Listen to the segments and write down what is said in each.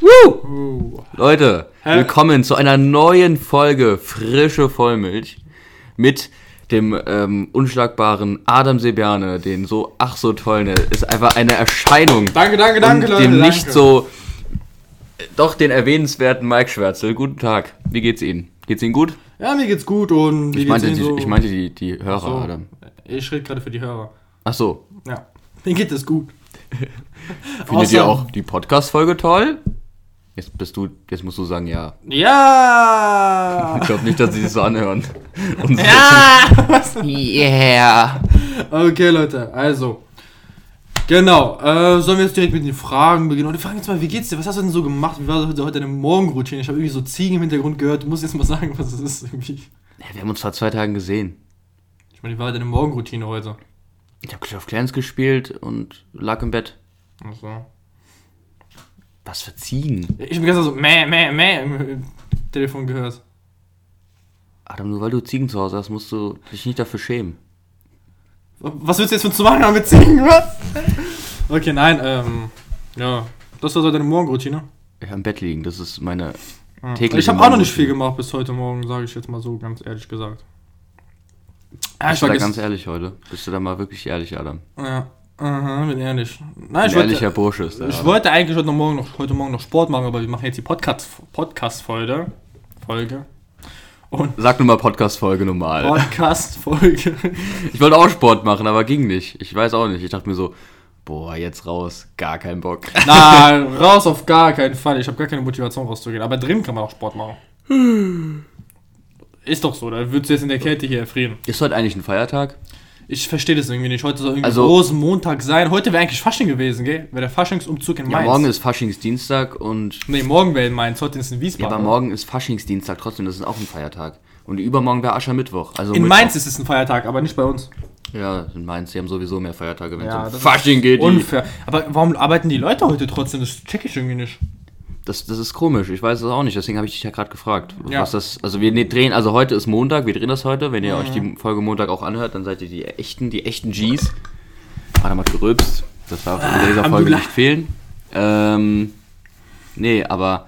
Woo! Leute, Hä? willkommen zu einer neuen Folge Frische Vollmilch mit dem ähm, unschlagbaren Adam Sebiane, den so ach so tollen, der ist einfach eine Erscheinung. Danke, danke, danke, und Leute. dem danke. nicht so, doch den erwähnenswerten Mike Schwärzel. Guten Tag, wie geht's Ihnen? Geht's Ihnen gut? Ja, mir geht's gut und wie Ich meinte, geht's die, Ihnen so? ich meinte die, die Hörer, so, Adam. Ich rede gerade für die Hörer. Ach so, Ja. Mir geht es gut. findet ihr Außer- auch die Podcast-Folge toll? Jetzt bist du, jetzt musst du sagen ja. Ja! Ich glaube nicht, dass sie sich so anhören. Und so- ja! Yeah. okay, Leute, also. Genau, äh, sollen wir jetzt direkt mit den Fragen beginnen? Und wir fragen jetzt mal, wie geht's dir? Was hast du denn so gemacht? Wie war heute deine Morgenroutine? Ich habe irgendwie so Ziegen im Hintergrund gehört. Du musst jetzt mal sagen, was es ist irgendwie. Ja, wir haben uns vor zwei Tagen gesehen. Ich meine, wie war deine Morgenroutine heute? Ich habe Clash of Clans gespielt und lag im Bett. Achso. Was für Ziegen? Ich habe gestern so meh, meh, meh im Telefon gehört. Adam, nur weil du Ziegen zu Hause hast, musst du dich nicht dafür schämen. Was willst du jetzt für einen Zusammenhang mit Ziegen? Was? Okay, nein, ähm, ja. Das war so deine Morgenroutine. Ich im Bett liegen, das ist meine Ja. tägliche Ich habe auch noch nicht viel gemacht bis heute Morgen, sage ich jetzt mal so ganz ehrlich gesagt. Ja, Bist ich war da ganz ehrlich heute? Bist du da mal wirklich ehrlich, Adam? Ja, aha, bin ehrlich. Nein, Ein ich ehrlicher wollte, Bursche ist der ich Adam. wollte eigentlich heute Morgen noch, heute Morgen noch Sport machen, aber wir machen jetzt die Podcast, Podcast-Folge. Folge. Und Sag nur mal Podcast-Folge normal. Podcast-Folge. Ich wollte auch Sport machen, aber ging nicht. Ich weiß auch nicht. Ich dachte mir so, boah, jetzt raus, gar keinen Bock. Na, raus auf gar keinen Fall. Ich habe gar keine Motivation rauszugehen. Aber drin kann man auch Sport machen. Ist doch so, da würdest du jetzt in der Kälte hier erfrieren. Ist heute eigentlich ein Feiertag? Ich verstehe das irgendwie nicht. Heute soll irgendwie Also- Rosenmontag sein. Heute wäre eigentlich Fasching gewesen, gell? Wäre der Faschingsumzug in Ja, Mainz. morgen ist Faschingsdienstag und Nee, morgen wäre in Mainz. Heute ist in Ja, Wiesbaden. aber morgen ist Faschingsdienstag trotzdem, das ist auch ein Feiertag. Und übermorgen wäre Aschermittwoch. Also in Mittwoch. Mainz ist es ein Feiertag, aber nicht bei uns. Ja, in Mainz, die haben sowieso mehr Feiertage, wenn Ja, es um das Fasching geht. Die, Unfair. Aber warum arbeiten die Leute heute trotzdem? Das check ich irgendwie nicht. Das, das ist komisch, ich weiß es auch nicht, deswegen habe ich dich ja gerade gefragt. Ja. Was das, also wir drehen, also heute ist Montag, wir drehen das heute. Wenn Mhm. ihr euch die Folge Montag auch anhört, dann seid ihr die echten, die echten Gs. Adam hat gerülpst, das darf in dieser Folge Alhamdulillah. nicht fehlen. Ähm, nee, aber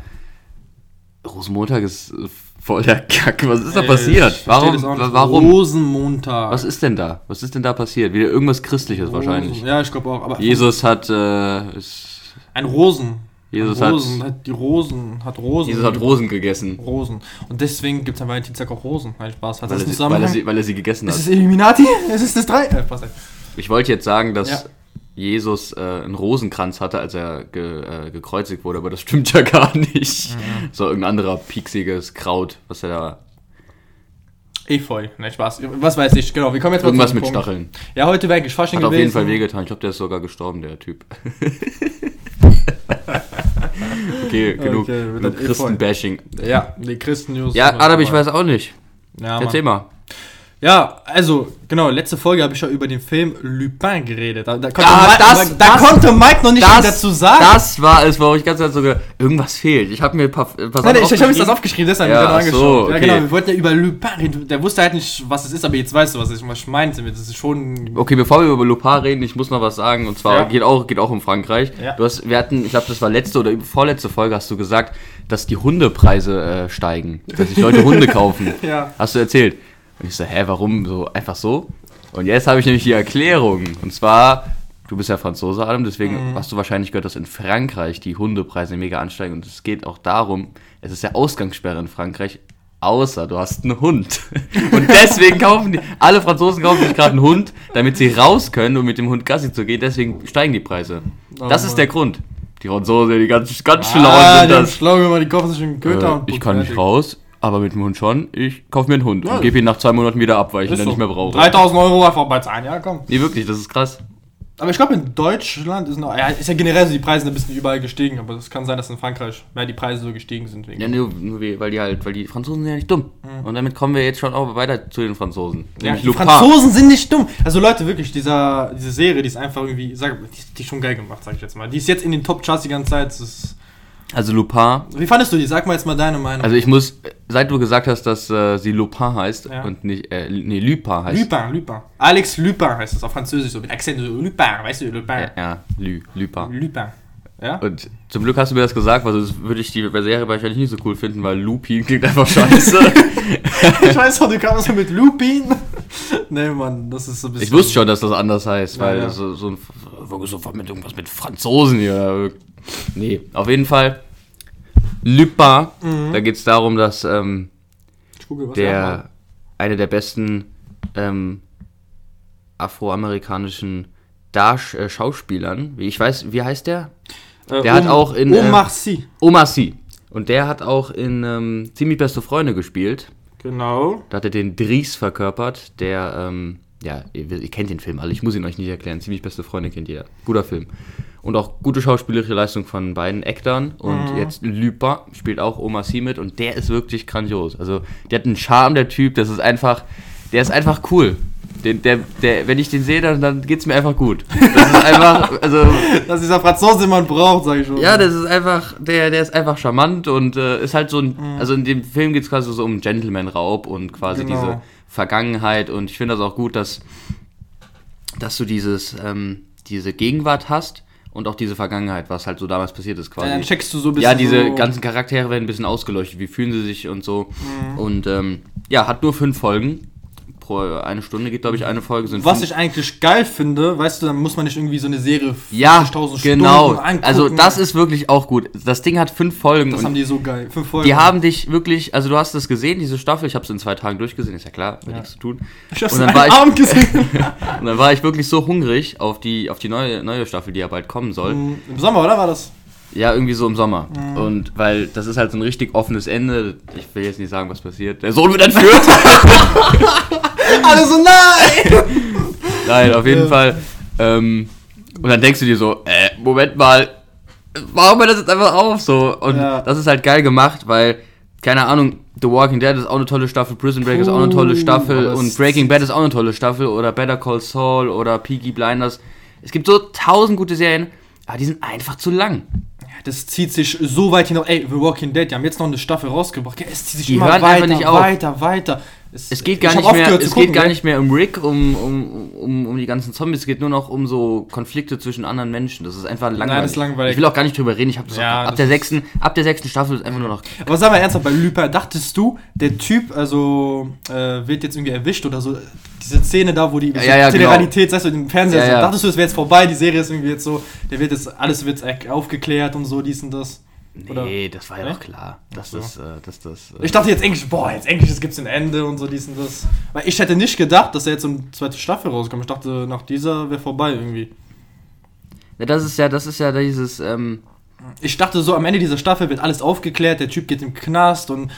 Rosenmontag ist voll der Kack. Was ist da passiert? Warum? Warum? Rosenmontag. Was ist denn da? Was ist denn da passiert? Wieder irgendwas Christliches wahrscheinlich. Rosen. Ja, ich glaube auch. Aber Jesus hat, äh, ein Rosen. Jesus hat- Rosen. Hat, die Rosen. Hat Rosen. Jesus hat Rosen gegessen. Rosen. Und deswegen gibt es am Valentinstag auch Rosen. Nein, Spaß. Hat Weil das er, sie, weil, er sie, weil er sie gegessen Ist hat. es Illuminati? Ist es das drei? Äh. Ich wollte jetzt sagen, dass Ja. Jesus äh, einen Rosenkranz hatte, als er ge, äh, gekreuzigt wurde, aber das stimmt ja gar nicht. Mhm. So irgendein anderer pieksiges Kraut, was er da. Efeu. Nein, Spaß. Was weiß ich. Genau, wir kommen jetzt mal Irgendwas mit Punkt. Stacheln. Ja, heute wäre eigentlich Fasching Hat auf gewesen. jeden Fall wehgetan. Ich glaube, der ist sogar gestorben, der Typ. okay, genug, Okay, mit genug dem Christenbashing. Ja, die Christen-News. Ja, Adam, ich weiß auch nicht. Ja, Erzähl mal. Ja, also, genau, letzte Folge habe ich ja über den Film Lupin geredet. Da, da, konnte, Ah, Mike, das- da das- konnte Mike noch nicht viel dazu sagen. Das war es, wo ich ganz so ge- irgendwas fehlt. Ich habe mir ein paar, ein paar Nein, ich, ich habe mir das aufgeschrieben. deshalb Ja, genau angeschaut. so, Ja, okay. genau, wir wollten ja über Lupin reden. Der wusste halt nicht, was es ist, aber jetzt weißt du, was ich, was ich meinte. Das ist schon. Okay, bevor wir über Lupin reden, ich muss noch was sagen. Und zwar Ja. geht, auch, geht auch um Frankreich. Ja. Du hast, wir hatten, ich glaube, das war letzte oder vorletzte Folge, hast du gesagt, dass die Hundepreise äh, steigen. Dass sich Leute Hunde kaufen. Ja. Hast du erzählt. Und ich so, hä, warum so? Einfach so? Und jetzt habe ich nämlich die Erklärung. Und zwar, du bist ja Franzose, Adam, deswegen Mhm. hast du wahrscheinlich gehört, dass in Frankreich die Hundepreise mega ansteigen. Und es geht auch darum, es ist ja Ausgangssperre in Frankreich, außer du hast einen Hund. Und deswegen kaufen die, alle Franzosen kaufen sich gerade einen Hund, damit sie raus können, um mit dem Hund Gassi zu gehen. Deswegen steigen die Preise. Oh das ist der Grund. Die Franzosen, die ganz, ganz schlauen ah, sind die das. schlau gemacht, die kaufen sich einen Köter Äh, ich kann nicht raus, aber mit dem Hund schon. Ich kaufe mir einen Hund Ja. und gebe ihn nach zwei Monaten wieder ab, weil ich ihn Ist dann so. nicht mehr brauche. 3000 Euro einfach bei zahlen, ja, komm. Nee, wirklich, das ist krass. Aber ich glaube, in Deutschland ist noch. Ja, ist ja generell so die Preise ein bisschen überall gestiegen, aber es kann sein, dass in Frankreich mehr die Preise so gestiegen sind. Wegen Ja, nur, nur weil die halt, weil die Franzosen sind ja nicht dumm. Und damit kommen wir jetzt schon auch weiter zu den Franzosen. Mhm. Ja, die Lupin. Franzosen sind nicht dumm. Also Leute, wirklich, dieser, diese Serie, die ist einfach irgendwie, sag, die, ist- die ist schon geil gemacht, sag ich jetzt mal. Die ist jetzt in den Top-Charts die ganze Zeit. Das ist, Also Lupin. wie fandest du die? Sag mal jetzt mal deine Meinung. Also ich muss, seit du gesagt hast, dass äh, sie Lupin heißt Ja. und nicht, äh, nee, Lupin heißt. Lupin, Lupin. Alex Lupin heißt das auf Französisch so, mit Akzent so, Lupin, weißt du, Lupin. Ja, ja Lu, Lupin. Lupin. Ja? Und zum Glück hast du mir das gesagt, weil sonst würde ich die Serie wahrscheinlich nicht so cool finden, weil Lupin klingt einfach scheiße. ich weiß noch, du kamst mit Lupin. nee, Mann, das ist so ein bisschen. ich wusste schon, dass das anders heißt, weil Ja, ja. So, so, ein, wirklich so mit irgendwas mit Franzosen hier. Nee, auf jeden Fall. Lupin, Mhm. da geht es darum, dass ähm, er der eine der besten ähm, afroamerikanischen Darsch äh, Schauspielern, wie ich weiß, wie heißt der? macht. der hat auch in, äh, Omar Sy. Omar Sy. Und der hat auch in ähm, Ziemlich beste Freunde gespielt. Genau. Da hat er den Dries verkörpert, der, ähm, ja, ihr, ihr kennt den Film alle, ich muss ihn euch nicht erklären. Ziemlich beste Freunde kennt ihr. Guter Film. Und auch gute schauspielerische Leistung von beiden Actern. Und Mhm. jetzt Lupin spielt auch Omar Sy mit und der ist wirklich grandios. Also, der hat einen Charme, der Typ, das ist einfach, der ist einfach cool. Den, der, der, wenn ich den sehe, dann, dann geht es mir einfach gut. Das ist einfach, also, Dass dieser Franzose, den man braucht, sag ich schon. ja, das ist einfach, der, der ist einfach charmant und äh, ist halt so ein, also in dem Film geht es quasi so um Gentleman-Raub und quasi Genau. diese Vergangenheit und ich finde das auch gut, dass, dass du dieses, ähm, diese Gegenwart hast und auch diese Vergangenheit, was halt so damals passiert ist quasi. Ja, dann checkst du so ein bisschen. Ja, diese so, ganzen Charaktere werden ein bisschen ausgeleuchtet, wie fühlen sie sich und so. Mhm. Und ähm, ja, hat nur fünf Folgen. Pro eine Stunde geht, glaube ich, eine Folge. Sind Was ich eigentlich geil finde, weißt du, dann muss man nicht irgendwie so eine Serie ja, 50.000 genau. Stunden angucken. Also das ist wirklich auch gut. Das Ding hat fünf Folgen. Das haben die so geil. Fünf Folgen. Die haben dich wirklich, also du hast das gesehen, diese Staffel, ich habe es in zwei Tagen durchgesehen, ist ja klar, hat Ja. nichts zu tun. Ich hab's und in einem Abend gesehen. Und dann war ich wirklich so hungrig auf die, auf die neue, neue Staffel, die ja bald kommen soll. Im Sommer, oder war das? Ja, irgendwie so im Sommer. Mhm. Und weil das ist halt so ein richtig offenes Ende. Ich will jetzt nicht sagen, was passiert. Der Sohn wird entführt. Alle so, nein! Nein, auf jeden Ja. Fall. Ähm, und dann denkst du dir so, äh, Moment mal, warum hört das jetzt einfach auf so? Und Ja. das ist halt geil gemacht, weil, keine Ahnung, The Walking Dead ist auch eine tolle Staffel, Prison Break ist auch eine tolle Puh, Staffel und Breaking Bad ist auch eine tolle Staffel oder Better Call Saul oder Peaky Blinders. Es gibt so tausend gute Serien, aber die sind einfach zu lang. Das zieht sich so weit hinaus. Ey, The Walking Dead, die haben jetzt noch eine Staffel rausgebracht. Gell, Es zieht sich Die immer weiter, weiter, weiter. Es geht gar ich hab nicht mehr, es gucken, geht gar nicht mehr um Rick, um, um, um, um die ganzen Zombies, es geht nur noch um so Konflikte zwischen anderen Menschen. Das ist einfach langweilig. das ist langweilig. Ich will auch gar nicht drüber reden, ich habe das Ja, auch, ab das der sechsten, ab der sechsten Staffel ist einfach nur noch. Aber sag mal ernsthaft, bei Lupin, dachtest du, der Typ, also, äh, wird jetzt irgendwie erwischt oder so? Diese Szene da, wo die Ja, ja, ja, Teleralität, sagst du, im Fernseher, Ja, so, dachtest du, es wäre jetzt vorbei, die Serie ist irgendwie jetzt so, der wird jetzt, alles wird aufgeklärt und so, dies und das. Oder? Nee, das war ja doch klar, dass so. das, äh, dass das. Äh, Ich dachte jetzt endlich, boah, jetzt endlich gibt's ein Ende und so dies und das. Weil ich hätte nicht gedacht, dass er jetzt eine zweite Staffel rauskommt. Ich dachte, nach dieser wäre vorbei irgendwie. ja, das ist ja, das ist ja dieses, ähm, Ich dachte so, am Ende dieser Staffel wird alles aufgeklärt, der Typ geht im Knast und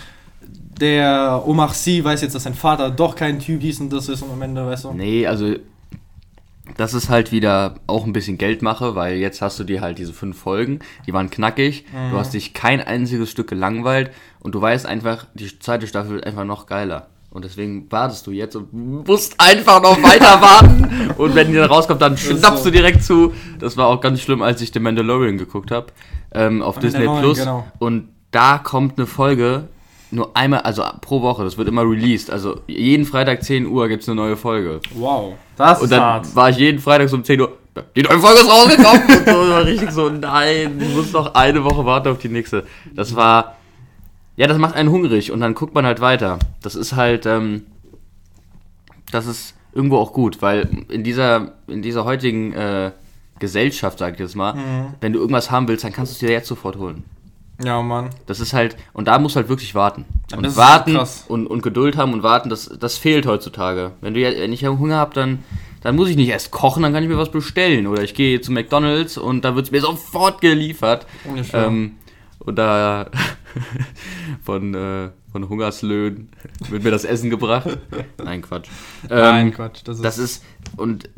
der Omar Sy weiß jetzt, dass sein Vater doch kein Typ dies und das ist und am Ende, weißt du. nee, also. Das ist halt wieder auch ein bisschen Geldmache, weil jetzt hast du dir halt diese fünf Folgen, die waren knackig, Mhm. du hast dich kein einziges Stück gelangweilt und du weißt einfach, die zweite Staffel wird einfach noch geiler. Und deswegen wartest du jetzt und musst einfach noch weiter warten. Und wenn die dann rauskommt, dann schnappst so. du direkt zu. Das war auch ganz schlimm, als ich The Mandalorian geguckt habe. Ähm, auf Disney Mandalorian, Plus. genau. Und da kommt eine Folge nur einmal, also pro Woche, das wird immer released. Also jeden Freitag 10 Uhr gibt es eine neue Folge. Wow. Das Und dann war ich jeden Freitag so um 10 Uhr, die neue Folge ist rausgekommen. und so war richtig so, nein, ich muss noch eine Woche warten auf die nächste. Das war, ja, das macht einen hungrig und dann guckt man halt weiter. Das ist halt, ähm, das ist irgendwo auch gut, weil in dieser, in dieser heutigen äh, Gesellschaft, sag ich jetzt mal, Mhm. wenn du irgendwas haben willst, dann kannst du es dir jetzt sofort holen. Ja, Mann. Das ist halt, und da musst du halt wirklich warten. Und das warten und, und Geduld haben und warten, das, das fehlt heutzutage. Wenn, du, ja- wenn ich Hunger habe, dann, dann muss ich nicht erst kochen, dann kann ich mir was bestellen. Oder ich gehe zu McDonalds und da wird es mir sofort geliefert. Ja. Ähm, und da von, äh, von Hungerslöhnen wird mir das Essen gebracht. Nein, Quatsch. Ähm, Nein, Quatsch. Das ist, das ist, und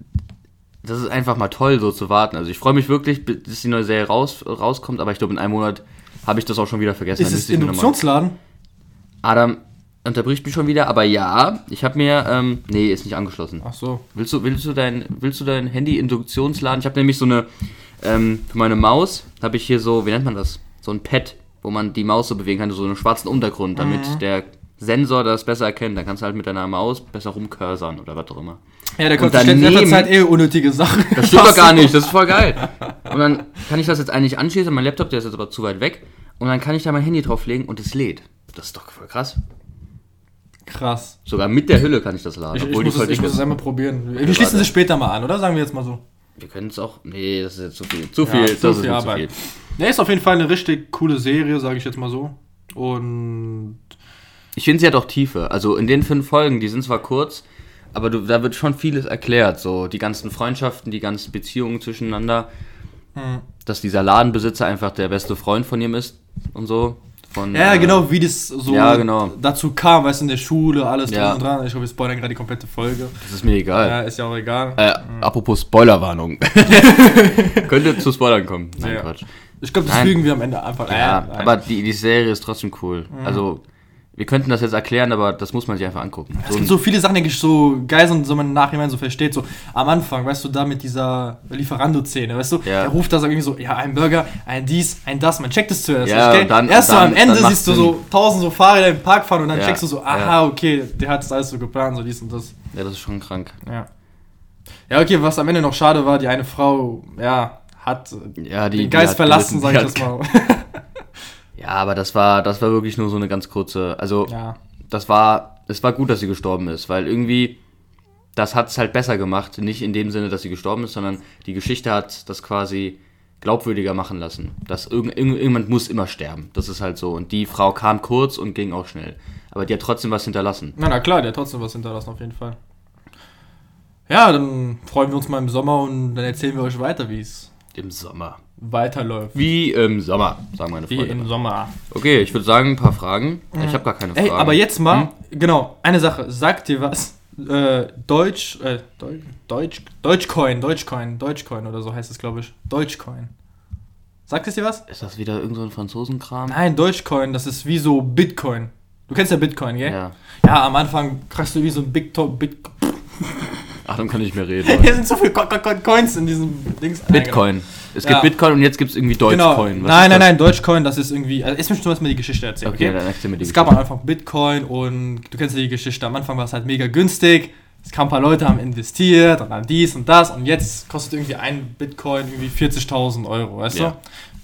das ist einfach mal toll, so zu warten. Also ich freue mich wirklich, bis die neue Serie raus, rauskommt, aber ich glaube, in einem Monat habe ich das auch schon wieder vergessen. ist es Induktionsladen? Adam unterbricht mich schon wieder, aber ja, ich habe mir, ähm, nee, ist nicht angeschlossen. Ach so. Willst du, willst du dein, willst du dein Handy Induktionsladen? Ich habe nämlich so eine, ähm, für meine Maus habe ich hier so, wie nennt man das? So ein Pad, wo man die Maus so bewegen kann, so einen schwarzen Untergrund, damit Mhm. der Sensor das besser erkennt. Dann kannst du halt mit deiner Maus besser rumcursern oder was auch immer. Ja, der Und kommt in letzter Zeit eh unnötige Sachen. Das stimmt doch gar nicht, das ist voll geil. Und dann kann ich das jetzt eigentlich anschließen, mein Laptop, der ist jetzt aber zu weit weg. Und dann kann ich da mein Handy drauflegen und es lädt. Das ist doch voll krass. Krass. Sogar mit der Hülle kann ich das laden, Ich, ich, muss, es, ich muss es einmal probieren. Wir Ja, schließen sie später mal an, oder? Sagen wir jetzt mal so. Wir können es auch. Nee, das ist jetzt zu viel. Zu Ja, viel, zu das ist viel Arbeit. zu viel. Ne, ist auf jeden Fall eine richtig coole Serie, sage ich jetzt mal so. Und Ich finde, sie hat auch Tiefe. Also in den fünf Folgen, die sind zwar kurz, aber du, da wird schon vieles erklärt. So die ganzen Freundschaften, die ganzen Beziehungen zwischeneinander. Hm. Dass dieser Ladenbesitzer einfach der beste Freund von ihm ist und so. Von, ja, äh, genau, wie das so ja, genau. dazu kam, weißt du, in der Schule, alles Ja. drum und dran. Ich glaube, wir spoilern gerade die komplette Folge. Das ist mir egal. Ja, ist ja auch egal. Äh, apropos Spoilerwarnung. Könnte zu Spoilern kommen. Nein, Ja. Quatsch. Ich glaube, das Nein. fügen wir am Ende einfach Ja, ein. aber die, die Serie ist trotzdem cool. Also, wir könnten das jetzt erklären, aber das muss man sich einfach angucken. Es So gibt so viele Sachen, die eigentlich so geil sind, so man im Nachhinein so versteht. So am Anfang, weißt du, da mit dieser Lieferando-Szene, weißt du, Ja. der ruft da so irgendwie so, ja, ein Burger, ein dies, ein das, man checkt es zuerst. Ja, gell? und dann- Erst und so dann- am Ende dann siehst du Sinn. so tausend so Fahrräder im Park fahren und dann Ja, checkst du so, aha, okay, der hat das alles so geplant, so dies und das. ja, das ist schon krank. Ja. Ja, okay, was am Ende noch schade war, die eine Frau, ja, hat Ja, die, den die Geist hat verlassen, sag ich Die das mal. Ja, aber das war, das war wirklich nur so eine ganz kurze. Also, ja. das war, es war gut, dass sie gestorben ist, weil irgendwie, das hat es halt besser gemacht. Nicht in dem Sinne, dass sie gestorben ist, sondern die Geschichte hat das quasi glaubwürdiger machen lassen. Dass irgend, irgend- irgendjemand muss immer sterben. Das ist halt so. Und die Frau kam kurz und ging auch schnell. Aber die hat trotzdem was hinterlassen. Na, na klar, der hat trotzdem was hinterlassen, auf jeden Fall. Ja, dann freuen wir uns mal im Sommer und dann erzählen wir euch weiter, wie es Im Sommer. Weiterläuft. Wie im Sommer, sagen meine Wie Freunde. im Sommer. Okay, ich würde sagen, ein paar Fragen. Ich habe gar keine Fragen. Ey, aber jetzt mal, Hm? genau, eine Sache. Sagt dir was? Äh, Deutsch, äh, Deutsch, Deutsch, Deutschcoin, Deutschcoin, Deutschcoin oder so heißt es, glaube ich. Deutschcoin. Sagt es dir was? Ist das wieder irgend so ein Franzosenkram? Nein, Deutschcoin, das ist wie so Bitcoin. Du kennst ja Bitcoin, gell? Ja. Ja, am Anfang kriegst du wie so ein Big Top, Bit Ach, dann kann ich mehr reden. Hier sind so viele Co Co Co Coins in diesem Dings. Bitcoin. Es gibt Ja. Bitcoin und jetzt gibt es irgendwie Genau. Deutschcoin. Was nein, ist nein, nein, Deutschcoin, das ist irgendwie. Also erstmal schon mal die Geschichte erzählen. Okay, Okay, dann erzähl mir die Es gab am Anfang Bitcoin und du kennst ja die Geschichte. Am Anfang war es halt mega günstig. Es kamen ein paar Leute, haben investiert und dann dies und das und jetzt kostet irgendwie ein Bitcoin irgendwie 40.000 Euro, weißt Ja.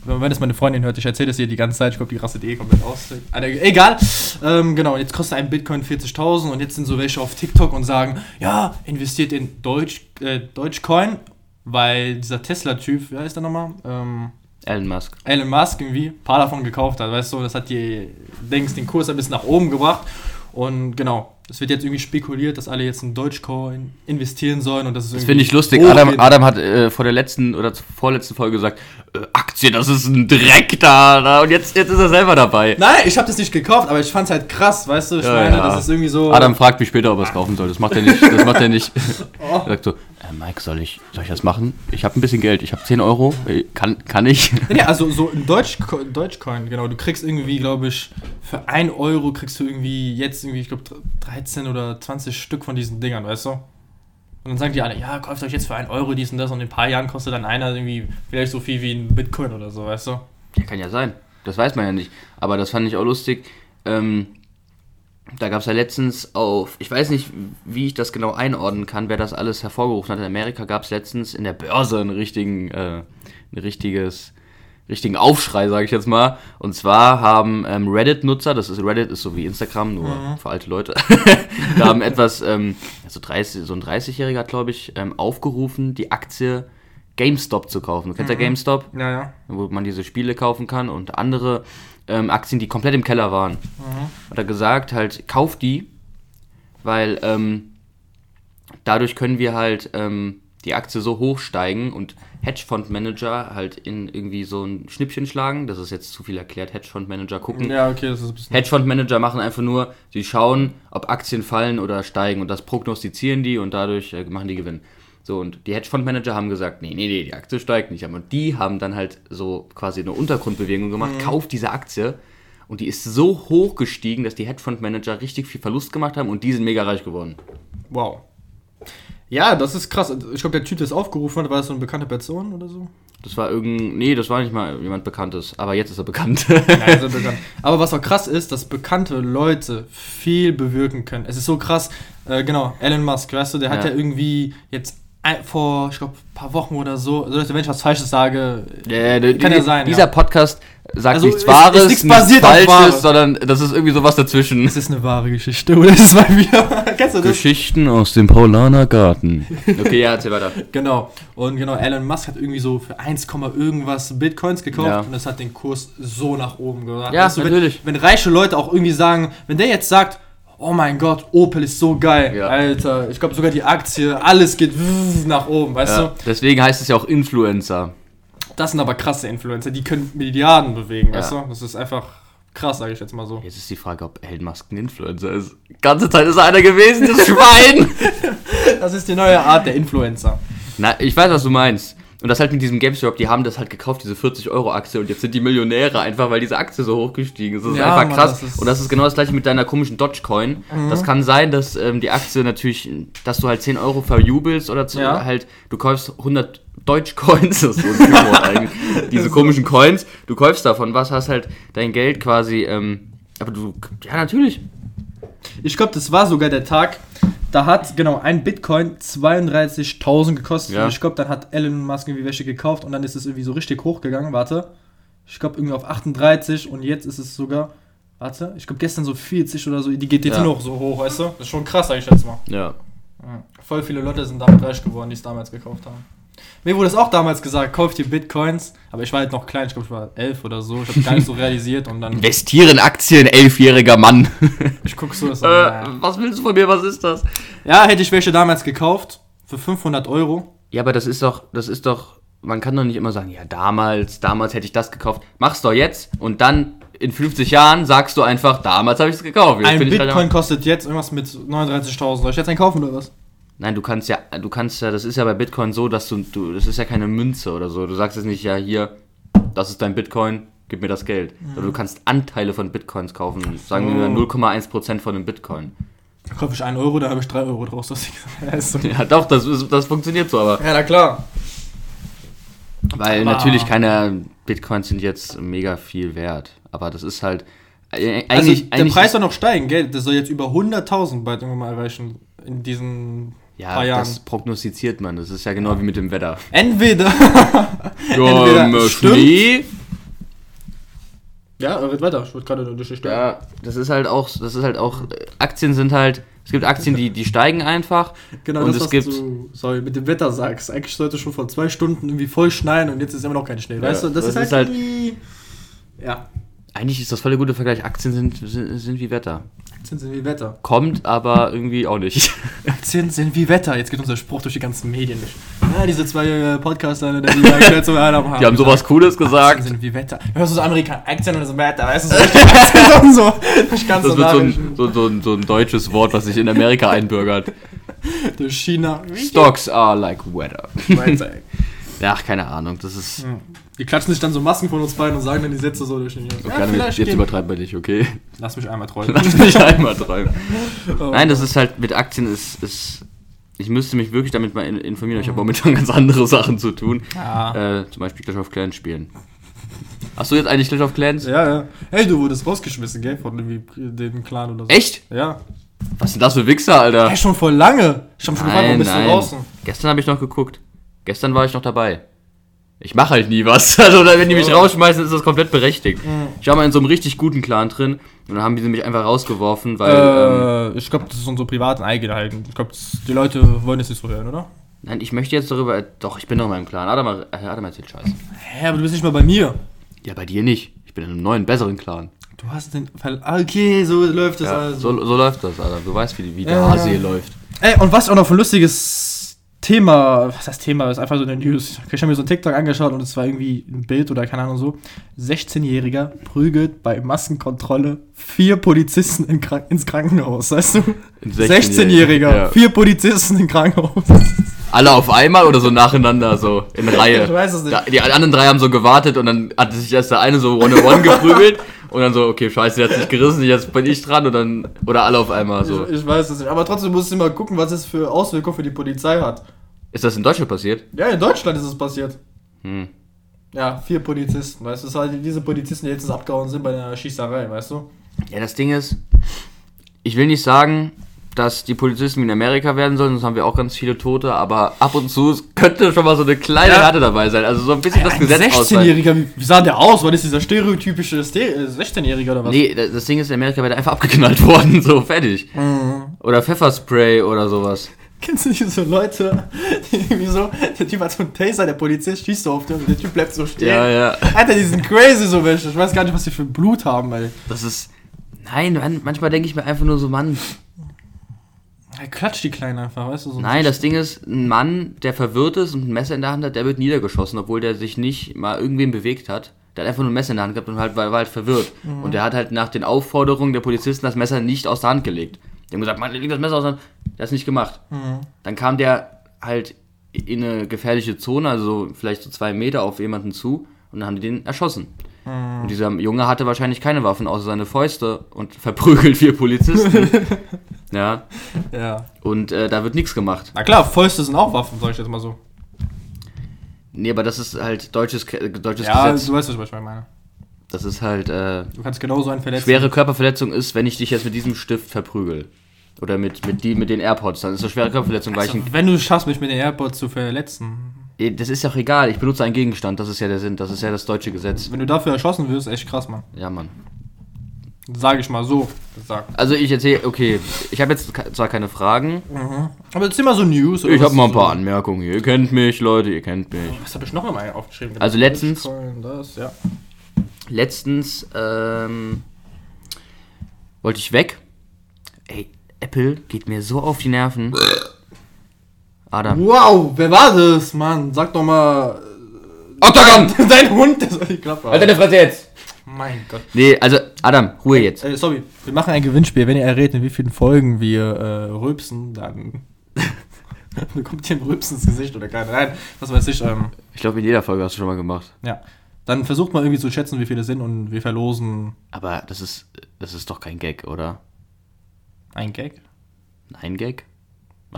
du? Wenn das meine Freundin hört, ich erzähle das ihr die ganze Zeit, ich glaube, die rastet eh komplett aus. Alter, Egal. Ähm, genau, jetzt kostet ein Bitcoin 40.000 und jetzt sind so welche auf TikTok und sagen, ja, investiert in Deutsch, äh, Deutschcoin, weil dieser Tesla-Typ, wie heißt der nochmal? Ähm, Elon Musk. Elon Musk irgendwie ein paar davon gekauft hat, weißt du, das hat die, denkst, den Kurs ein bisschen nach oben gebracht und genau, es wird jetzt irgendwie spekuliert, dass alle jetzt in Dogecoin investieren sollen und das ist Das finde ich lustig. Adam, Adam hat äh, vor der letzten oder vorletzten Folge gesagt, äh, Aktie, das ist ein Dreck da. da. Und jetzt, jetzt ist er selber dabei. Nein, ich habe das nicht gekauft, aber ich fand's halt krass, weißt du, ich Ja, meine, ja. das ist irgendwie so Adam fragt mich später, ob er es kaufen soll. Das macht er nicht. Das macht er nicht. Oh. Er sagt so, äh, Mike, soll ich, soll ich das machen? Ich habe ein bisschen Geld. Ich habe 10 Euro. Äh, Kann, kann ich? Nee, also so ein Deutsch, Deutschcoin, genau. Du kriegst irgendwie, glaube ich, für 1 Euro kriegst du irgendwie jetzt irgendwie, ich glaube, 13 oder 20 Stück von diesen Dingern, weißt du? Und dann sagen die alle, ja, kauft euch jetzt für 1 Euro dies und das und in ein paar Jahren kostet dann einer irgendwie vielleicht so viel wie ein Bitcoin oder so, weißt du? Ja, kann ja sein. Das weiß man ja nicht. Aber das fand ich auch lustig. Ähm, da gab es ja letztens auf, ich weiß nicht, wie ich das genau einordnen kann, wer das alles hervorgerufen hat. In Amerika gab es letztens in der Börse einen richtigen, äh, ein richtiges, richtigen Aufschrei, sage ich jetzt mal. Und zwar haben ähm, Reddit-Nutzer, das ist Reddit ist so wie Instagram, nur für alte Leute, da haben etwas, ähm, also 30, so ein 30-Jähriger hat, glaube ich, ähm, aufgerufen, die Aktie GameStop zu kaufen. Du kennst ja GameStop? Ja, ja. wo man diese Spiele kaufen kann und andere ähm, Aktien, die komplett im Keller waren. Hat er gesagt, halt, kauf die, weil ähm, dadurch können wir halt ähm, die Aktie so hochsteigen und Hedgefondsmanager halt in irgendwie so ein Schnippchen schlagen. Das ist jetzt zu viel erklärt, Hedgefondsmanager gucken. Ja, okay, das ist ein bisschen. Hedgefondsmanager machen einfach nur, sie schauen, ob Aktien fallen oder steigen und das prognostizieren die und dadurch äh, machen die Gewinn. So, und die Hedgefondsmanager haben gesagt, nee, nee, nee, die Aktie steigt nicht. Und die haben dann halt so quasi eine Untergrundbewegung gemacht, kauf diese Aktie. Und die ist so hoch gestiegen, dass die Hedgefondsmanager richtig viel Verlust gemacht haben und die sind mega reich geworden. Wow. Ja, das ist krass. Ich glaube, der Typ, der es aufgerufen hat, war das so eine bekannte Person oder so? Das war irgend. Nee, das war nicht mal jemand Bekanntes. Aber jetzt ist er bekannt. Ja, ist er bekannt. Aber was auch krass ist, dass bekannte Leute viel bewirken können. Es ist so krass. Äh, genau, Elon Musk, weißt du, der hat Ja. ja irgendwie jetzt vor, ich glaube, ein paar Wochen oder so, also wenn ich was Falsches sage, Ja, ja, Kann ja sein, Dieser ja. Podcast sagt Also nichts ist- Wahres, ist nichts nichts basiert auf Wahre. Falsches, sondern das ist irgendwie sowas dazwischen. es ist eine wahre Geschichte, oder ist es mal wieder? Kennst du das? Geschichten aus dem Paulaner Garten. Okay, ja, erzähl weiter. Genau. Und genau, Elon Musk hat irgendwie so für 1, Komma irgendwas Bitcoins gekauft Ja. und das hat den Kurs so nach oben gebracht. Ja, Weißt du, wenn, natürlich. Wenn reiche Leute auch irgendwie sagen, wenn der jetzt sagt, oh mein Gott, Opel ist so geil, Ja. Alter, ich glaube sogar die Aktie, alles geht nach oben, weißt Ja, deswegen heißt es ja auch Influencer. du? Das sind aber krasse Influencer, die können Milliarden bewegen, weißt Ja. du? Das ist einfach krass, sage ich jetzt mal so. Jetzt ist die Frage, ob Elon Musk ein Influencer ist. Die ganze Zeit ist er einer gewesen, das Schwein. Das ist die neue Art der Influencer. Na, ich weiß, was du meinst. Und das halt mit diesem GameStop, die haben das halt gekauft, diese 40-Euro-Aktie, und jetzt sind die Millionäre einfach, weil diese Aktie so hochgestiegen ist. Das ist Ja, einfach Mann, krass. das ist- Mhm. und das ist genau das gleiche mit deiner komischen Dogecoin. Das kann sein, dass ähm, die Aktie natürlich, dass du halt 10 Euro verjubelst oder zu, Ja. halt, du kaufst 100 Dogecoins, das ist so ein eigentlich, diese komischen Coins, du kaufst davon was, hast halt dein Geld quasi, ähm, aber du, ja natürlich, Ich glaube, das war sogar der Tag, da hat genau ein Bitcoin 32.000 gekostet. Ja. Und ich glaube, dann hat Elon Musk irgendwie welche gekauft und dann ist es irgendwie so richtig hochgegangen. Warte. Ich glaube, irgendwie auf 38 und jetzt ist es sogar. Warte, ich glaube gestern so 40 oder so. Die geht jetzt Ja. noch so hoch, weißt du? Das ist schon krass, sag ich jetzt mal. ja. Ja. Voll viele Leute sind damit reich geworden, die es damals gekauft haben. Mir wurde es auch damals gesagt, kauft ihr Bitcoins. Aber ich war halt noch klein, ich glaube, ich war elf oder so. Ich habe gar nicht so realisiert und dann. Investiere in Aktien, elfjähriger Mann. Ich guck so, das äh, was willst du von mir, was ist das? Ja, hätte ich welche damals gekauft. Für 500 Euro. Ja, aber das ist doch, das ist doch, man kann doch nicht immer sagen, ja, damals, damals hätte ich das gekauft. Mach's doch jetzt und dann in 50 Jahren sagst du einfach, damals habe ich es gekauft. Jetzt Ein Bitcoin halt- kostet jetzt irgendwas mit 39.000. Soll ich jetzt einen kaufen oder was? Nein, du kannst ja, du kannst ja, das ist ja bei Bitcoin so, dass du, du, das ist ja keine Münze oder so. Du sagst jetzt nicht, ja, hier, das ist dein Bitcoin, gib mir das Geld. Sondern du kannst Anteile von Bitcoins kaufen. Sagen wir Oh. 0,1% von dem Bitcoin. Da kaufe ich 1 Euro, da habe ich 3 Euro draus. Das ja, ist so. Ja, doch, das, ist- das funktioniert so, aber. ja, na klar. Weil Aber- natürlich keine Bitcoins sind jetzt mega viel wert. Aber das ist halt. äh, Eigentlich, Also, der eigentlich Preis soll noch steigen, gell? Das soll jetzt über 100.000 bald irgendwann mal erreichen. In diesen Ja, das prognostiziert man. Das ist ja genau wie mit dem Wetter. Entweder. Ja, Entweder ähm, stimmt. Schnee. ja, red weiter. Ich wollte gerade durch die Stelle. Ja, das ist halt auch, das ist halt auch, äh, Aktien sind halt, es gibt Aktien, die, die steigen einfach. Genau, und das, es was gibt, du sorry, mit dem Wetter sagst. Eigentlich sollte schon vor zwei Stunden irgendwie voll schneien und jetzt ist immer noch kein Schnee. Weißt du, das, ist halt. halt- irgendwie- ja, eigentlich ist das voll der gute Vergleich. Aktien sind, sind, sind wie Wetter. Aktien sind wie Wetter. Kommt, aber irgendwie auch nicht. Aktien sind wie Wetter. Jetzt geht unser Spruch durch die ganzen Medien. Ja, diese zwei äh, Podcaster, die. Die haben sowas Cooles gesagt. Aktien sind wie Wetter. Hörst du so Amerikaner? Aktien und so Wetter, weißt du, so so. Nicht ganz Das so wird so ein, so, so, ein, so ein deutsches Wort, was sich in Amerika einbürgert. Durch China. Stocks are like weather. Ja, ach, keine Ahnung. Das ist. Die klatschen sich dann so Masken von uns beiden und sagen dann die Sätze so durch den Okay, jetzt jetzt übertreiben wir dich, okay? Lass mich einmal träumen. Lass mich einmal träumen. Oh. Nein, das ist halt mit Aktien ist, ist ich müsste mich wirklich damit mal in- informieren. Ich habe momentan ganz andere Sachen zu tun. Ja. Äh, zum Beispiel Clash of Clans spielen. Hast du jetzt eigentlich Clash of Clans? Ja, ja. Hey, du wurdest rausgeschmissen, gell? Von irgendwie dem Clan oder so. Echt? Ja. Was sind das für Wichser, Alter? Hey, schon voll lange. Ich hab schon gefragt, warum bist du draußen? Gestern habe ich noch geguckt. Gestern war ich noch dabei. Ich mache halt nie was. Also wenn die mich rausschmeißen, ist das komplett berechtigt. Mhm. Ich war mal in so einem richtig guten Clan drin und dann haben die mich einfach rausgeworfen, weil ähm, Äh, ich glaube, das ist unsere privaten Eigenheiten. Ich glaube, die Leute wollen es nicht so hören, oder? nein, ich möchte jetzt darüber. Doch, ich bin noch in meinem Clan. Adam, äh, Adam erzählt Scheiße. Hä, aber du bist nicht mal bei mir. Ja, bei dir nicht. Ich bin in einem neuen, besseren Clan. Du hast den Fall. Okay, so läuft es Ja, also. so, so läuft das, Alter. Du weißt, wie, wie der Ja. Hase hier läuft. Ey, und was auch noch für ein lustiges Thema, was das Thema ist, einfach so eine News. Ich habe mir so ein TikTok angeschaut und es war irgendwie ein Bild oder keine Ahnung so. 16-Jähriger prügelt bei Massenkontrolle vier Polizisten in Krank ins Krankenhaus, weißt du? Ein 16-Jähriger, Ja. vier Polizisten im Krankenhaus. Alle auf einmal oder so nacheinander, so in Reihe? Ich weiß es nicht. Da, die anderen drei haben so gewartet und dann hat sich erst der eine so one-on-one geprügelt Und dann so, okay, scheiße, der hat sich gerissen, jetzt bin ich dran und dann, oder alle auf einmal so. Ich, ich weiß es nicht. Aber trotzdem musst du mal gucken, was es für Auswirkungen für die Polizei hat. Ist das in Deutschland passiert? Ja, in Deutschland ist es passiert. Hm. Ja, vier Polizisten, weißt du? Das sind halt diese Polizisten, die jetzt abgehauen sind bei der Schießerei, weißt du? Ja, das Ding ist, ich will nicht sagen, dass die Polizisten wie in Amerika werden sollen, sonst haben wir auch ganz viele Tote, aber ab und zu könnte schon mal so eine kleine Ja. Dabei sein. Also so ein bisschen das Ein Gesetz ausweiten. 16-Jähriger, wie, sah der aus? War das dieser stereotypische Ste äh, 16-Jähriger oder was? Nee, das Ding ist, in Amerika wäre der einfach abgeknallt worden, so fertig. Mhm. Oder Pfefferspray oder sowas. Kennst du nicht so Leute, die irgendwie so, der Typ hat so einen Taser, der Polizist schießt so auf den und der Typ bleibt so stehen. Ja, ja. Alter, die sind crazy so welche. Ich weiß gar nicht, was die für Blut haben, ey. Das ist. Nein, man, manchmal denke ich mir einfach nur so, Mann. Er klatscht die Kleinen einfach, weißt du? So Nein, das Ding ist, ein Mann, der verwirrt ist und ein Messer in der Hand hat, der wird niedergeschossen, obwohl der sich nicht mal irgendwen bewegt hat. Der hat einfach nur ein Messer in der Hand gehabt und halt, war, war halt verwirrt. Und der hat halt nach den Aufforderungen der Polizisten das Messer nicht aus der Hand gelegt. Die haben gesagt, Mann, leg das Messer aus der Hand. Der hat es nicht gemacht. Dann kam der halt in eine gefährliche Zone, also vielleicht so zwei Meter auf jemanden zu und dann haben die den erschossen. Und dieser Junge hatte wahrscheinlich keine Waffen außer seine Fäuste und verprügelt vier Polizisten. ja, Ja. und äh, da wird nichts gemacht. Na klar, Fäuste sind auch Waffen, sag ich jetzt mal so. Nee, aber das ist halt deutsches, Ke- deutsches Ja, Gesetz. du weißt, was ich meine. Das ist halt äh, Du kannst genauso einen verletzen. schwere Körperverletzung ist, wenn ich dich jetzt mit diesem Stift verprügel. Oder mit, mit, die, mit den AirPods, dann ist das schwere Körperverletzung, weil Also, ich wenn du es schaffst, mich mit den AirPods zu verletzen. Eh, Das ist ja auch egal, ich benutze einen Gegenstand, das ist ja der Sinn, das ist ja das deutsche Gesetz. Wenn du dafür erschossen wirst, echt krass, Mann. Ja, Mann. Sag ich mal so. gesagt. Also ich erzähle, okay, ich habe jetzt zwar keine Fragen, Aber erzähl mal so News. oder ich habe mal ein so- paar Anmerkungen hier. Ihr kennt mich, Leute, ihr kennt mich. Was habe ich noch einmal aufgeschrieben? Also letztens- Das, ja. Letztens ähm, wollte ich weg. Ey, Apple geht mir so auf die Nerven. Adam. Wow, wer war das, Mann? Sag doch mal. Octagon! Dein Hund, der soll die Klappe halten. deine Fresse jetzt! Mein Gott. Nee, also, Adam, Ruhe jetzt. Äh, sorry, wir machen ein Gewinnspiel. Wenn ihr errät, in wie vielen Folgen wir äh, rülpsen, dann bekommt ihr ein Rülpsen ins Gesicht oder keine. Nein, was weiß ich. Ähm, Ich glaube, in jeder Folge hast du schon mal gemacht. ja. Dann versucht mal irgendwie zu schätzen, wie viele sind und wir verlosen Aber das ist, das ist doch kein Gag, oder? ein Gag. Ein Gag?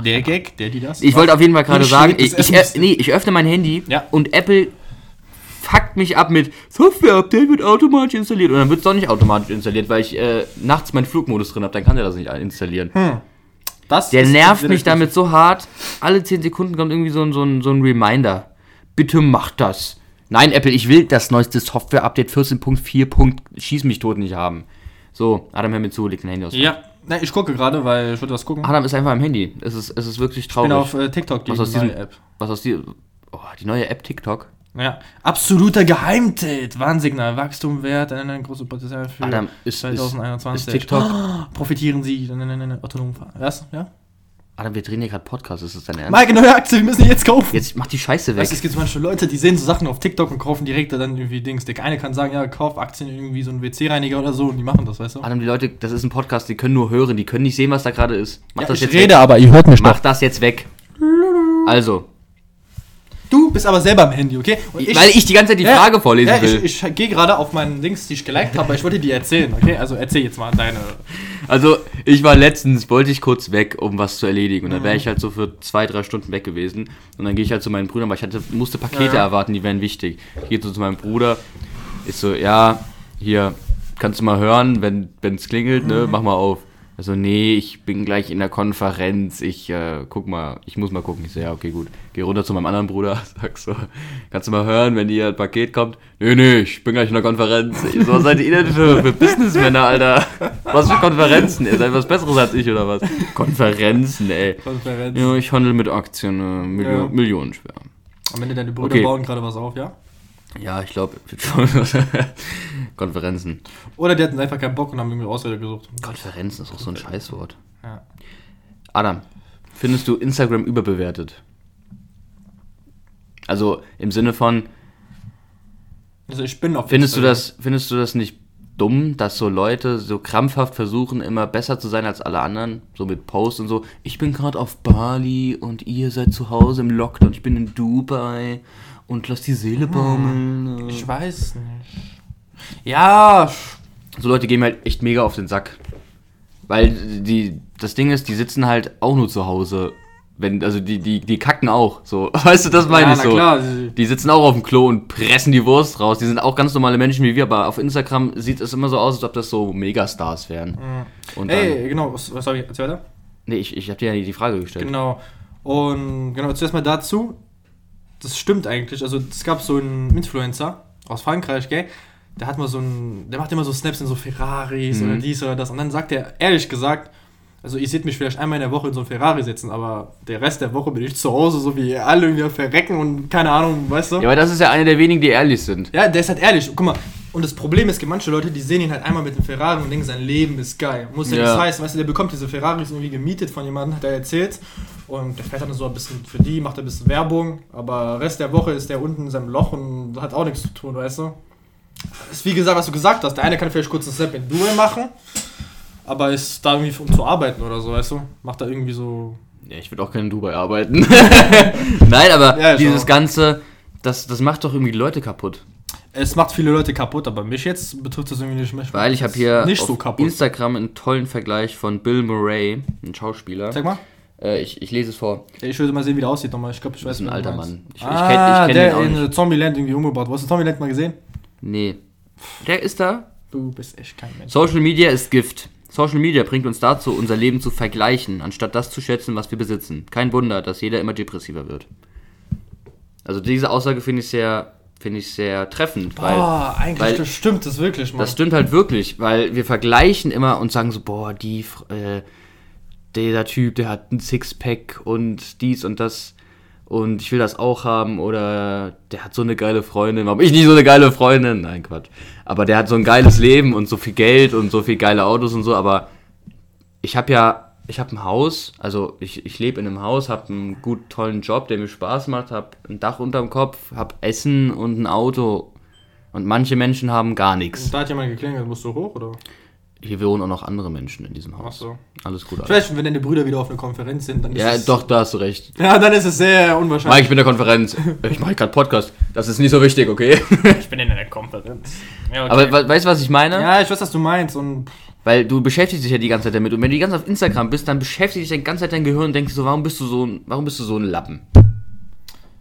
Der Gag, der die das. Ich wollte auf jeden Fall gerade sagen, ich, ich, nee, ich öffne mein Handy Ja. und Apple fuckt mich ab mit Software-Update wird automatisch installiert. Und dann wird es doch nicht automatisch installiert, weil ich äh, nachts meinen Flugmodus drin habe. Dann kann der das nicht installieren. das Der ist nervt mich damit so hart. Alle 10 Sekunden kommt irgendwie so ein, so ein, so ein Reminder. Bitte mach das. Nein, Apple, ich will das neueste Software-Update 14.4. Schieß mich tot nicht haben. So, Adam, hör mir zu, leg dein Handy aus. Ja, ne, ich gucke gerade, weil ich würde was gucken. Adam ist einfach am Handy. Es ist, es ist wirklich ich traurig. bin auf äh, TikTok, die was aus neue diesem, App. Was aus die, oh, die neue App TikTok. Ja. Absoluter Geheimtipp. Warnsignal. Wachstum wert. Ein, großes Potenzial für Adam, ist, ist, 2021. ist TikTok. Profitieren Sie. Nein, nein, nein, nein, autonom fahren. Was? Ja? Adam, wir drehen hier gerade Podcast. Ist das dein Ernst? Mike, neue Aktie, wir müssen die jetzt kaufen. Jetzt mach die Scheiße weg. Weißt du, es gibt zum Beispiel Leute, die sehen so Sachen auf TikTok und kaufen direkt dann irgendwie Dings. Der eine kann sagen, ja, kauf Aktien irgendwie so einen WC-Reiniger oder so und die machen das, weißt du? Adam, die Leute, das ist ein Podcast, die können nur hören, die können nicht sehen, was da gerade ist. Mach das ich jetzt rede, weg. aber ihr hört mich Mach das jetzt weg. Also, Du bist aber selber am Handy, okay? Und weil ich die ganze Zeit die Ja, Frage vorlesen ja, will. Ich, ich gehe gerade auf meinen Dings, die ich geliked habe, aber ich wollte die erzählen, okay? Also erzähl jetzt mal deine. Also, ich war letztens, wollte ich kurz weg, um was zu erledigen. Und dann Mhm. wäre ich halt so für zwei, drei Stunden weg gewesen. Und dann gehe ich halt zu meinen Brüdern, weil ich hatte, musste Pakete Ja. erwarten, die wären wichtig. Ich gehe so zu meinem Bruder, ist so, ja, hier, kannst du mal hören, wenn es klingelt, ne, Mhm. mach mal auf. Also, nee, ich bin gleich in der Konferenz, ich äh, guck mal, ich muss mal gucken. Ich so, ja, okay, gut. Geh runter zu meinem anderen Bruder, sag so, kannst du mal hören, wenn hier ein Paket kommt? Nee, nee, ich bin gleich in der Konferenz. Ich so, was seid ihr denn für, für Businessmänner, Alter? Was für Konferenzen? Ihr seid was Besseres als ich, oder was? Konferenzen, ey. Konferenz. Ja, ich handle mit Aktien, äh, Milio Ja. Millionen schwer. Am Ende deine Brüder Okay. bauen gerade was auf, ja? Ja, ich glaube, schon. Konferenzen. Oder die hatten einfach keinen Bock und haben irgendwie Ausrede gesucht. Konferenzen ist auch so ein Scheißwort. Ja. Adam, findest du Instagram überbewertet? Also im Sinne von, Also ich bin auf findest du Instagram. das, findest du das nicht dumm, dass so Leute so krampfhaft versuchen, immer besser zu sein als alle anderen? So mit Posts und so, ich bin gerade auf Bali und ihr seid zu Hause im Lockdown, ich bin in Dubai und lass die Seele baumeln. Ich weiß nicht. Ja, so Leute gehen mir halt echt mega auf den Sack. Weil die, das Ding ist, die sitzen halt auch nur zu Hause. Wenn, also die, die, die kacken auch. So, weißt du, das meine Ja, ich na so. klar. Die sitzen auch auf dem Klo und pressen die Wurst raus. Die sind auch ganz normale Menschen wie wir, aber auf Instagram sieht es immer so aus, als ob das so Megastars wären. Und dann, Ey, genau, was, was habe ich? Erzähl weiter. nee, ich, ich habe dir ja die Frage gestellt. Genau. Und genau, zuerst mal dazu. Das stimmt eigentlich. Also es gab so einen Influencer aus Frankreich, gell? Der hat mal so ein, der macht immer so Snaps in so Ferraris Mhm. oder dies oder das. Und dann sagt er, ehrlich gesagt, also ihr seht mich vielleicht einmal in der Woche in so ein Ferrari sitzen, aber der Rest der Woche bin ich zu Hause, so wie ihr alle irgendwie verrecken und keine Ahnung, weißt du? Ja, aber das ist ja einer der wenigen, die ehrlich sind. Ja, der ist halt ehrlich. Guck mal, und das Problem ist, es gibt manche Leute, die sehen ihn halt einmal mit dem Ferrari und denken, sein Leben ist geil. Muss ja, Ja. nichts heißen, weißt du, der bekommt diese Ferraris irgendwie gemietet von jemandem, hat er erzählt. Und der fährt dann so ein bisschen für die, macht ein bisschen Werbung, aber Rest der Woche ist der unten in seinem Loch und hat auch nichts zu tun, weißt du? Das ist wie gesagt, was du gesagt hast. Der eine kann vielleicht kurz ein Snap in Duel machen, aber ist da irgendwie um zu arbeiten oder so, weißt du? Macht da irgendwie so. Ja, ich würde auch gerne in Dubai arbeiten. Nein, aber Ja, dieses auch. Ganze, das, das macht doch irgendwie die Leute kaputt. Es macht viele Leute kaputt, aber mich jetzt betrifft das irgendwie nicht mehr. Weil ich habe hier nicht auf so. Instagram einen tollen Vergleich von Bill Murray, ein Schauspieler. Sag mal. Äh, ich, ich lese es vor. Ich würde mal sehen, wie der aussieht nochmal. Ich glaube, ich weiß Das ist ein alter. Mann. Ich- ich ah, kenn- ich kenn der den auch in nicht. Zombieland irgendwie umgebaut. Hast du Zombieland mal gesehen? Nee. Der ist da. Du bist echt kein Mensch. Social Media ist Gift. Social Media bringt uns dazu, unser Leben zu vergleichen, anstatt das zu schätzen, was wir besitzen. Kein Wunder, dass jeder immer depressiver wird. Also diese Aussage finde ich sehr, finde ich sehr treffend, weil Boah, eigentlich weil- das stimmt das wirklich, Mann. Das stimmt halt wirklich, weil wir vergleichen immer und sagen so, boah, die, äh, der Typ, der hat ein Sixpack und dies und das und ich will das auch haben oder der hat so eine geile Freundin, warum ich nicht so eine geile Freundin? Nein, Quatsch. Aber der hat so ein geiles Leben und so viel Geld und so viel geile Autos und so, aber ich habe ja, ich habe ein Haus, also ich, ich lebe in einem Haus, habe einen gut tollen Job, der mir Spaß macht, habe ein Dach unterm Kopf, habe Essen und ein Auto und manche Menschen haben gar nichts. da hat jemand geklingelt, musst du hoch, oder? Hier wohnen auch noch andere Menschen in diesem Haus. Ach so. Alles gut. Alles. Vielleicht, wenn deine Brüder wieder auf einer Konferenz sind, dann ist Ja, es... doch, da hast du recht. Ja, dann ist es sehr Mike, unwahrscheinlich. ich bin in der Konferenz. Ich mache gerade Podcast. Das ist nicht so wichtig, okay? Ich bin in einer Konferenz. Ja, okay. Aber we- weißt du, was ich meine? ja, ich weiß, was du meinst und... Weil du beschäftigst dich ja die ganze Zeit damit. Und wenn du die ganze Zeit auf Instagram bist, dann beschäftigt dich die ganze Zeit dein Gehirn und denkst so, warum bist du so ein, warum bist du so ein Lappen?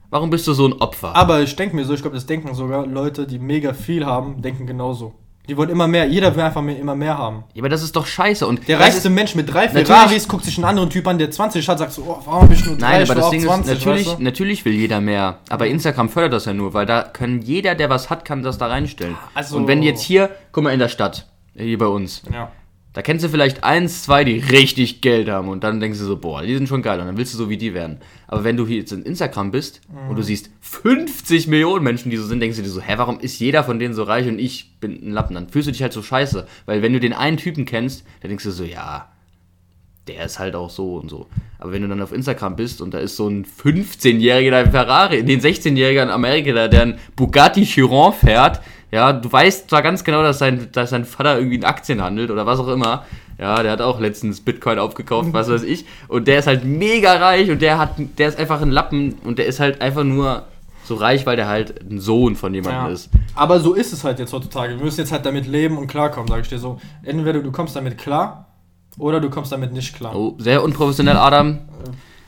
Warum bist du so ein Opfer? Aber ich denke mir so, ich glaube, das denken sogar Leute, die mega viel haben, denken genauso. Die wollen immer mehr, jeder will einfach mehr, immer mehr haben. Ja, aber das ist doch scheiße. Und Der reichste ist, Mensch mit drei Ferraris guckt sich einen anderen Typ an, der 20 hat, sagt so, oh, warum bist du nur drei? Nein, Ich aber das Ding ist, natürlich, weißt du? natürlich will jeder mehr. Aber Instagram fördert das ja nur, weil da können jeder, der was hat, kann das da reinstellen. Also- Und wenn jetzt hier, guck mal in der Stadt, hier bei uns, Ja. Da kennst du vielleicht eins, zwei, die richtig Geld haben und dann denkst du so, boah, die sind schon geil und dann willst du so wie die werden. Aber wenn du hier jetzt in Instagram bist und du siehst 50 Millionen Menschen, die so sind, denkst du dir so, hä, warum ist jeder von denen so reich und ich bin ein Lappen? Dann fühlst du dich halt so scheiße. Weil wenn du den einen Typen kennst, dann denkst du so, ja, der ist halt auch so und so. Aber wenn du dann auf Instagram bist und da ist so ein 15-Jähriger, der Ferrari, den 16-Jähriger in Amerika, der, der einen Bugatti Chiron fährt, ja, du weißt zwar ganz genau, dass sein, dass sein Vater irgendwie in Aktien handelt oder was auch immer. Ja, der hat auch letztens Bitcoin aufgekauft, was weiß ich. Und der ist halt mega reich und der hat, der ist einfach ein Lappen und der ist halt einfach nur so reich, weil der halt ein Sohn von jemandem Ja. ist. Aber so ist es halt jetzt heutzutage. Wir müssen jetzt halt damit leben und klarkommen, sag ich dir so. Entweder du kommst damit klar oder du kommst damit nicht klar. Oh, sehr unprofessionell, Adam.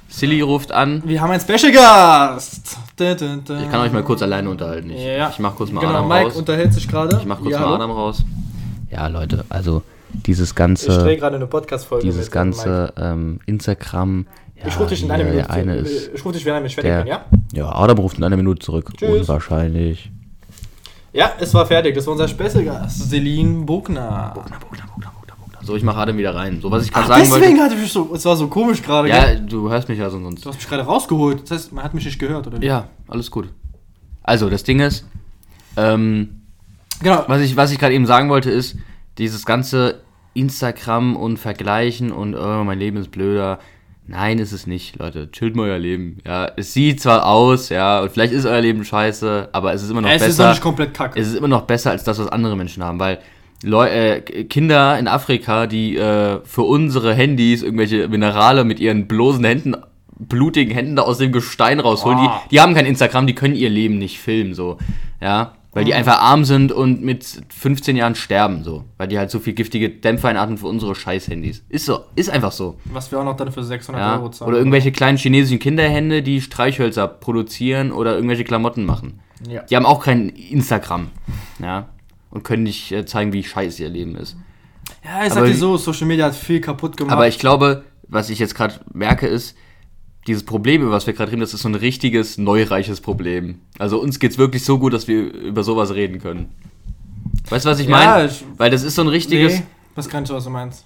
Silly ruft an. Wir haben einen Special Gast. Da, da, da. Ich kann euch mal kurz alleine unterhalten. Ich, Ja. ich mach kurz mal Genau, Adam Mike raus. unterhält sich gerade. Ich mach kurz ja, mal hallo? Adam raus. Ja, Leute, also dieses Ich drehe ganze, gerade eine Podcast-Folge. dieses mit, ganze ähm, Instagram. Ja, Ich rufe dich in einer Minute der eine zurück. ist, Ich rufe dich, wenn ich fertig der, bin, ja? ja, Adam ruft in einer Minute zurück. Tschüss. Unwahrscheinlich. Ja, es war fertig. Das war unser Special Gast. Celine Bogner. So, ich mache Adam wieder rein. So, was ich gerade sagen deswegen wollte. hatte ich so, es war so komisch gerade. Ja, gell? du hörst mich ja sonst. Du hast mich gerade rausgeholt. Das heißt, man hat mich nicht gehört, oder? Ja, alles gut. Also, das Ding ist, ähm, Genau. was ich, was ich gerade eben sagen wollte, ist, dieses ganze Instagram und Vergleichen und oh, mein Leben ist blöder. Nein, ist es nicht, Leute. Chillt mal euer Leben. Ja, es sieht zwar aus, ja, und vielleicht ist euer Leben scheiße, aber es ist immer noch es besser. ist noch nicht komplett kacke. es ist immer noch besser als das, was andere Menschen haben, weil Leu äh, Kinder in Afrika, die äh, für unsere Handys irgendwelche Minerale mit ihren bloßen Händen, blutigen Händen da aus dem Gestein rausholen, Boah. die, die haben kein Instagram, die können ihr Leben nicht filmen, so. Ja, weil Weil die einfach arm sind und mit 15 Jahren sterben, so. Weil die halt so viel giftige Dämpfer einatmen für unsere Scheiß-Handys. Ist so, ist einfach so. Was wir auch noch dann für 600 Ja? Euro zahlen. Oder irgendwelche kleinen chinesischen Kinderhände, die Streichhölzer produzieren oder irgendwelche Klamotten machen. Ja. Die haben auch kein Instagram. Ja. Und können nicht äh, zeigen, wie scheiße ihr Leben ist. Ja, ich Aber sag dir so, Social Media hat viel kaputt gemacht. Aber ich glaube, was ich jetzt gerade merke, ist, dieses Problem, über was wir gerade reden, das ist so ein richtiges, neureiches Problem. Also uns geht's wirklich so gut, dass wir über sowas reden können. Weißt du, was ich meine? Weil das ist so ein richtiges. Nee, das kann ich, was du meinst.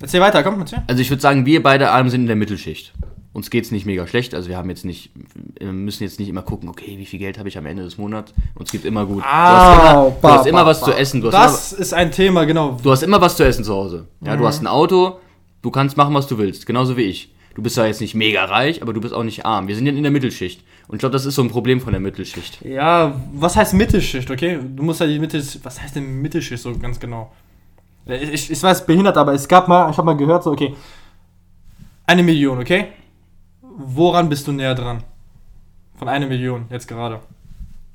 Erzähl weiter, komm, erzähl. Also ich würde sagen, wir beide Arme sind in der Mittelschicht. Uns geht's nicht mega schlecht. Also wir haben jetzt nicht, wir müssen jetzt nicht immer gucken, okay, wie viel Geld habe ich am Ende des Monats? Uns geht immer gut. du hast immer, du hast immer was zu essen. Du hast immer, Das ist ein Thema, genau. Du hast immer was zu essen zu Hause. Ja, du hast ein Auto, du kannst machen, was du willst, genauso wie ich. Du bist ja jetzt nicht mega reich, aber du bist auch nicht arm. Wir sind ja in der Mittelschicht. Und ich glaube, das ist so ein Problem von der Mittelschicht. Ja, was heißt Mittelschicht, okay? Du musst ja die Mittelschicht. Was heißt denn Mittelschicht so ganz genau? Ich, ich, ich weiß, behindert, aber es gab mal, ich habe mal gehört, so, okay. Eine Million, okay? Woran bist du näher dran? Von einer Million, jetzt gerade.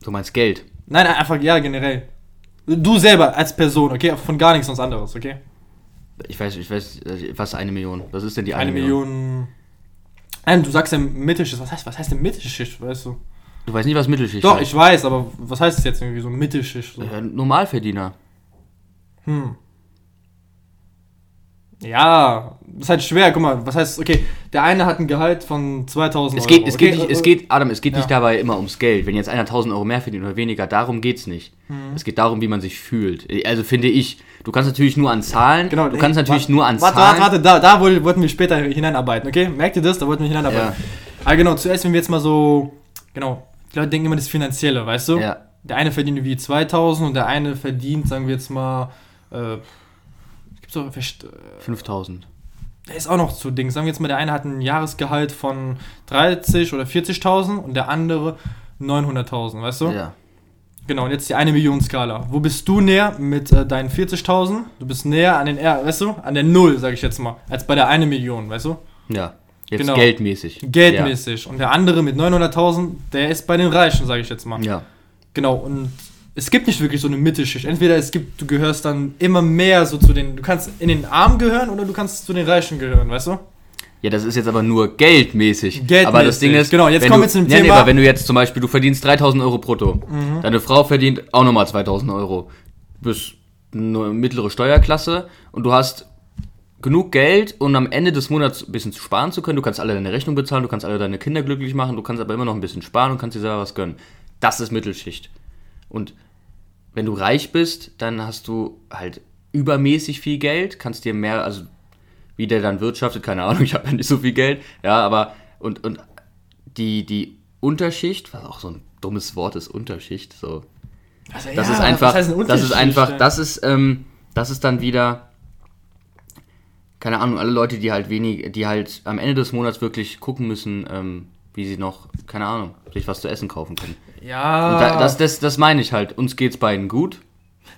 Du meinst Geld. Nein, einfach, ja, generell. Du selber als Person, okay? Von gar nichts sonst anderes, okay? Ich weiß, ich weiß, was eine Million? Was ist denn die Eine Million. Nein, du sagst ja Mittelschicht. Was heißt, was heißt denn Mittelschicht, weißt du? Du weißt nicht, was Mittelschicht Doch, heißt. ich weiß, aber was heißt es jetzt irgendwie so Mittelschicht? So? Ja, Normalverdiener. Hm. Ja, ist halt schwer. Guck mal, was heißt, okay, der eine hat ein Gehalt von 2000 Es geht, Euro. es okay? geht, nicht, es geht, Adam, es geht Ja. nicht dabei immer ums Geld. Wenn jetzt einer 1000 Euro mehr verdient oder weniger, darum geht's nicht. Mhm. Es geht darum, wie man sich fühlt. Also finde ich, du kannst natürlich nur an Zahlen, Genau, du kannst natürlich warte, nur an Warte, Zahlen. warte, warte, da, da woll- wollten wir später hineinarbeiten, okay? Merkt ihr das? Da wollten wir hineinarbeiten. Ja. Aber genau, zuerst, wenn wir jetzt mal so, genau, die Leute denken immer das Finanzielle, weißt du? Ja. Der eine verdient wie 2000 und der eine verdient, sagen wir jetzt mal, äh, gibt's doch, verst- 5000. der ist auch noch zu Ding. Sagen wir jetzt mal, der eine hat ein Jahresgehalt von 30 oder 40.000 und der andere 900.000, weißt du? Ja. Genau, und jetzt die eine Million Skala. Wo bist du näher mit äh, deinen 40.000? Du bist näher an den, R, weißt du, an der Null, sag ich jetzt mal, als bei der eine Million, weißt du? Ja. Jetzt Genau. geldmäßig. Geldmäßig. Und der andere mit 900.000, der ist bei den Reichen, sag ich jetzt mal. Ja. ja. Genau, und es gibt nicht wirklich so eine Mittelschicht. Entweder es gibt, du gehörst dann immer mehr so zu den, du kannst in den Armen gehören oder du kannst zu den Reichen gehören, weißt du? Ja, das ist jetzt aber nur geldmäßig. Geldmäßig, Aber das Ding ist, genau, jetzt kommen wir zu dem nee, Nee, Thema- Mhm. aber wenn du jetzt zum Beispiel, du verdienst 3000 Euro brutto, deine Frau verdient auch nochmal 2000 Euro. Du bist eine mittlere Steuerklasse und du hast genug Geld, um am Ende des Monats ein bisschen sparen zu können. Du kannst alle deine Rechnung bezahlen, du kannst alle deine Kinder glücklich machen, du kannst aber immer noch ein bisschen sparen und kannst dir selber was gönnen. Das ist Mittelschicht. Und wenn du reich bist, dann hast du halt übermäßig viel Geld, kannst dir mehr, also wie der dann wirtschaftet, keine Ahnung, ich habe ja nicht so viel Geld, ja, aber und, und die, die Unterschicht, was auch so ein dummes Wort ist, Unterschicht, so. Also, Das ja, ist einfach, was heißt ein das ist einfach, das ist, ähm, das ist dann wieder, keine Ahnung, alle Leute, die halt wenig, die halt am Ende des Monats wirklich gucken müssen, ähm, wie sie noch, keine Ahnung, sich was zu essen kaufen können. Ja. Da, das, das, das meine ich halt. Uns geht's beiden gut.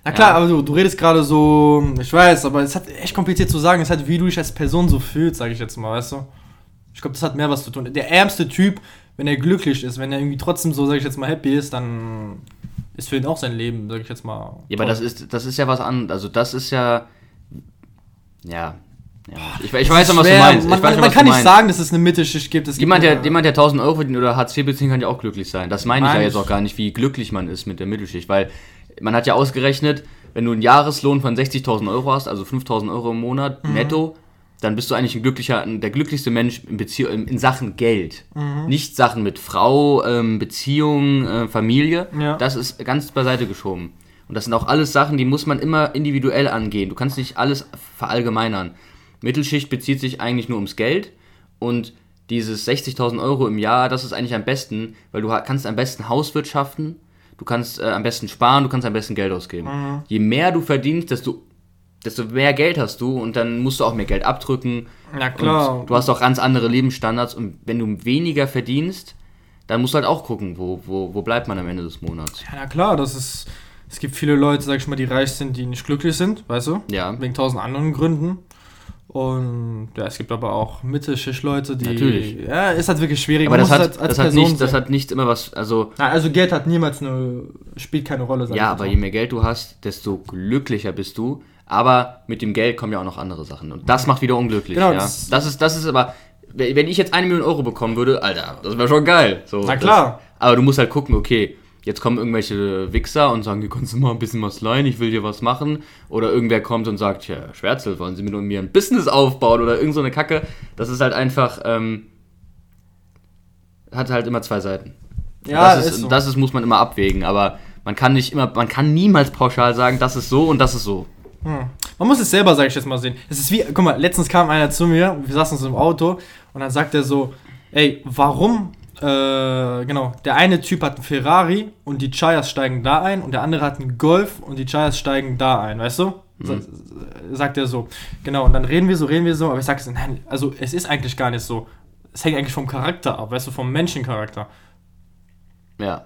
Na klar, Ja. aber du, du redest gerade so, ich weiß, aber es hat echt kompliziert zu sagen. Es hat, wie du dich als Person so fühlst, sage ich jetzt mal, weißt du? Ich glaube, das hat mehr was zu tun. Der ärmste Typ, wenn er glücklich ist, wenn er irgendwie trotzdem so, sage ich jetzt mal, happy ist, dann ist für ihn auch sein Leben, sage ich jetzt mal. Ja, aber das ist, das ist ja was anderes. Also das ist ja. Ja. Ja. Ich, ich weiß schon, was du meinst. Man, weiß man, man kann nicht sagen, dass es eine Mittelschicht gibt. Es Jemand, gibt der, jemand, der 1000 Euro verdient oder Hartz IV bezieht, kann ja auch glücklich sein. Das meine ich ja jetzt auch gar nicht, wie glücklich man ist mit der Mittelschicht. Weil man hat ja ausgerechnet, wenn du einen Jahreslohn von 60.000 Euro hast, also 5.000 Euro im Monat Mhm. netto, dann bist du eigentlich ein glücklicher, der glücklichste Mensch in, Beziehung, in, in Sachen Geld. Mhm. Nicht Sachen mit Frau, ähm, Beziehung, äh, Familie. Ja. Das ist ganz beiseite geschoben. Und das sind auch alles Sachen, die muss man immer individuell angehen. Du kannst nicht alles verallgemeinern. Mittelschicht bezieht sich eigentlich nur ums Geld und dieses 60.000 Euro im Jahr, das ist eigentlich am besten, weil du kannst am besten Hauswirtschaften, du kannst äh, am besten sparen, du kannst am besten Geld ausgeben. Mhm. Je mehr du verdienst, desto, desto mehr Geld hast du und dann musst du auch mehr Geld abdrücken. Ja, klar. Und du hast auch ganz andere Lebensstandards und wenn du weniger verdienst, dann musst du halt auch gucken, wo, wo, wo bleibt man am Ende des Monats. Ja, na klar, das ist. Es gibt viele Leute, sag ich mal, die reich sind, die nicht glücklich sind, weißt du? Ja. Wegen tausend anderen Gründen. Und ja, es gibt aber auch Mittelschicht-Leute, die. Natürlich. Ja, ist halt wirklich schwierig. Aber Man das hat, als- als das, hat nicht, das hat nicht immer was, also Na, also Geld hat niemals eine. spielt keine Rolle. ja, aber so. je mehr Geld du hast, desto glücklicher bist du. Aber mit dem Geld kommen ja auch noch andere Sachen. Und das macht wieder unglücklich. Genau, ja? das- das, ist, das ist aber, wenn ich jetzt eine Million Euro bekommen würde, Alter, das wäre schon geil. So, Na klar. Das, aber du musst halt gucken, okay, jetzt kommen irgendwelche Wichser und sagen, du kannst du mal ein bisschen was leihen, ich will dir was machen. Oder irgendwer kommt und sagt, ja, Schwärzel, wollen Sie mit mir ein Business aufbauen oder irgend so eine Kacke. Das ist halt einfach, ähm, hat halt immer zwei Seiten. Ja, das ist, ist so. das ist, muss man immer abwägen, aber man kann nicht immer, man kann niemals pauschal sagen, das ist so und das ist so. Hm. Man muss es selber, sag ich jetzt mal, sehen. Es ist wie, guck mal, letztens kam einer zu mir, wir saßen uns im Auto und dann sagt er so, ey, warum, äh, genau, der eine Typ hat einen Ferrari und die Chayas steigen da ein und der andere hat einen Golf und die Chayas steigen da ein, weißt du? Sa- Sagt er so. Genau, und dann reden wir so, reden wir so, aber ich sag so, nein, also es ist eigentlich gar nicht so. Es hängt eigentlich vom Charakter ab, weißt du, vom Menschencharakter. Ja.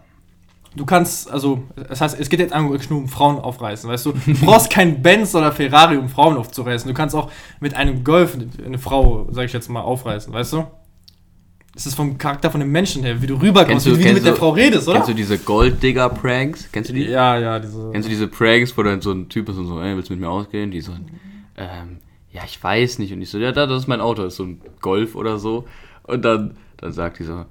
Du kannst, also, das heißt, es geht jetzt eigentlich nur um Frauen aufreißen, weißt du? Du brauchst keinen Benz oder Ferrari, um Frauen aufzureißen. Du kannst auch mit einem Golf eine Frau, sag ich jetzt mal, aufreißen, weißt du? Das ist vom Charakter von dem Menschen her, wie du rüberkommst, du- wie du kennst mit der du- Frau redest, oder? Kennst du diese Golddigger-Pranks? Kennst du die? ja, ja, diese. Kennst du diese Pranks, wo dann so ein Typ ist und so, ey, willst du mit mir ausgehen? Die so, ähm, ja, ich weiß nicht. Und ich so, ja, da, das ist mein Auto, das ist so ein Golf oder so. Und dann, dann sagt die so,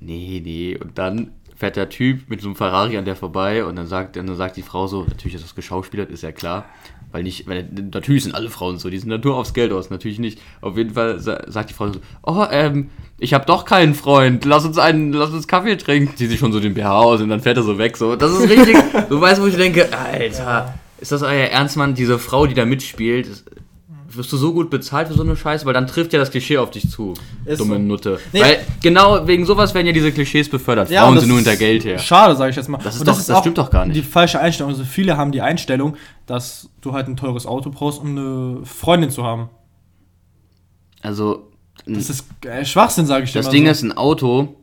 nee, nee. Und dann fährt der Typ mit so einem Ferrari an der vorbei und dann sagt, dann sagt die Frau so, natürlich ist das geschauspielert, ist ja klar. Weil nicht, weil natürlich sind alle Frauen so, die sind nur aufs Geld aus, natürlich nicht. Auf jeden Fall sa sagt die Frau so, oh, ähm, ich habe doch keinen Freund, lass uns einen, lass uns Kaffee trinken. Zieht sich schon so den BH aus und dann fährt er so weg. So, das ist richtig. du weißt, wo ich denke, Alter, ist das euer Ernst, Mann? Diese Frau, die da mitspielt, wirst du so gut bezahlt für so eine Scheiße? Weil dann trifft ja das Klischee auf dich zu. Ist dumme so. Nutte. Nee. Weil genau wegen sowas werden ja diese Klischees befördert. Ja, Frauen das sind nur ist hinter Geld her. Schade, sage ich jetzt mal. Das ist Und doch- das stimmt doch gar nicht. Die falsche Einstellung. Also viele haben die Einstellung, dass du halt ein teures Auto brauchst, um eine Freundin zu haben. Also, Das ist äh, Schwachsinn, sage ich dir Das mal Ding so. ist, ein Auto,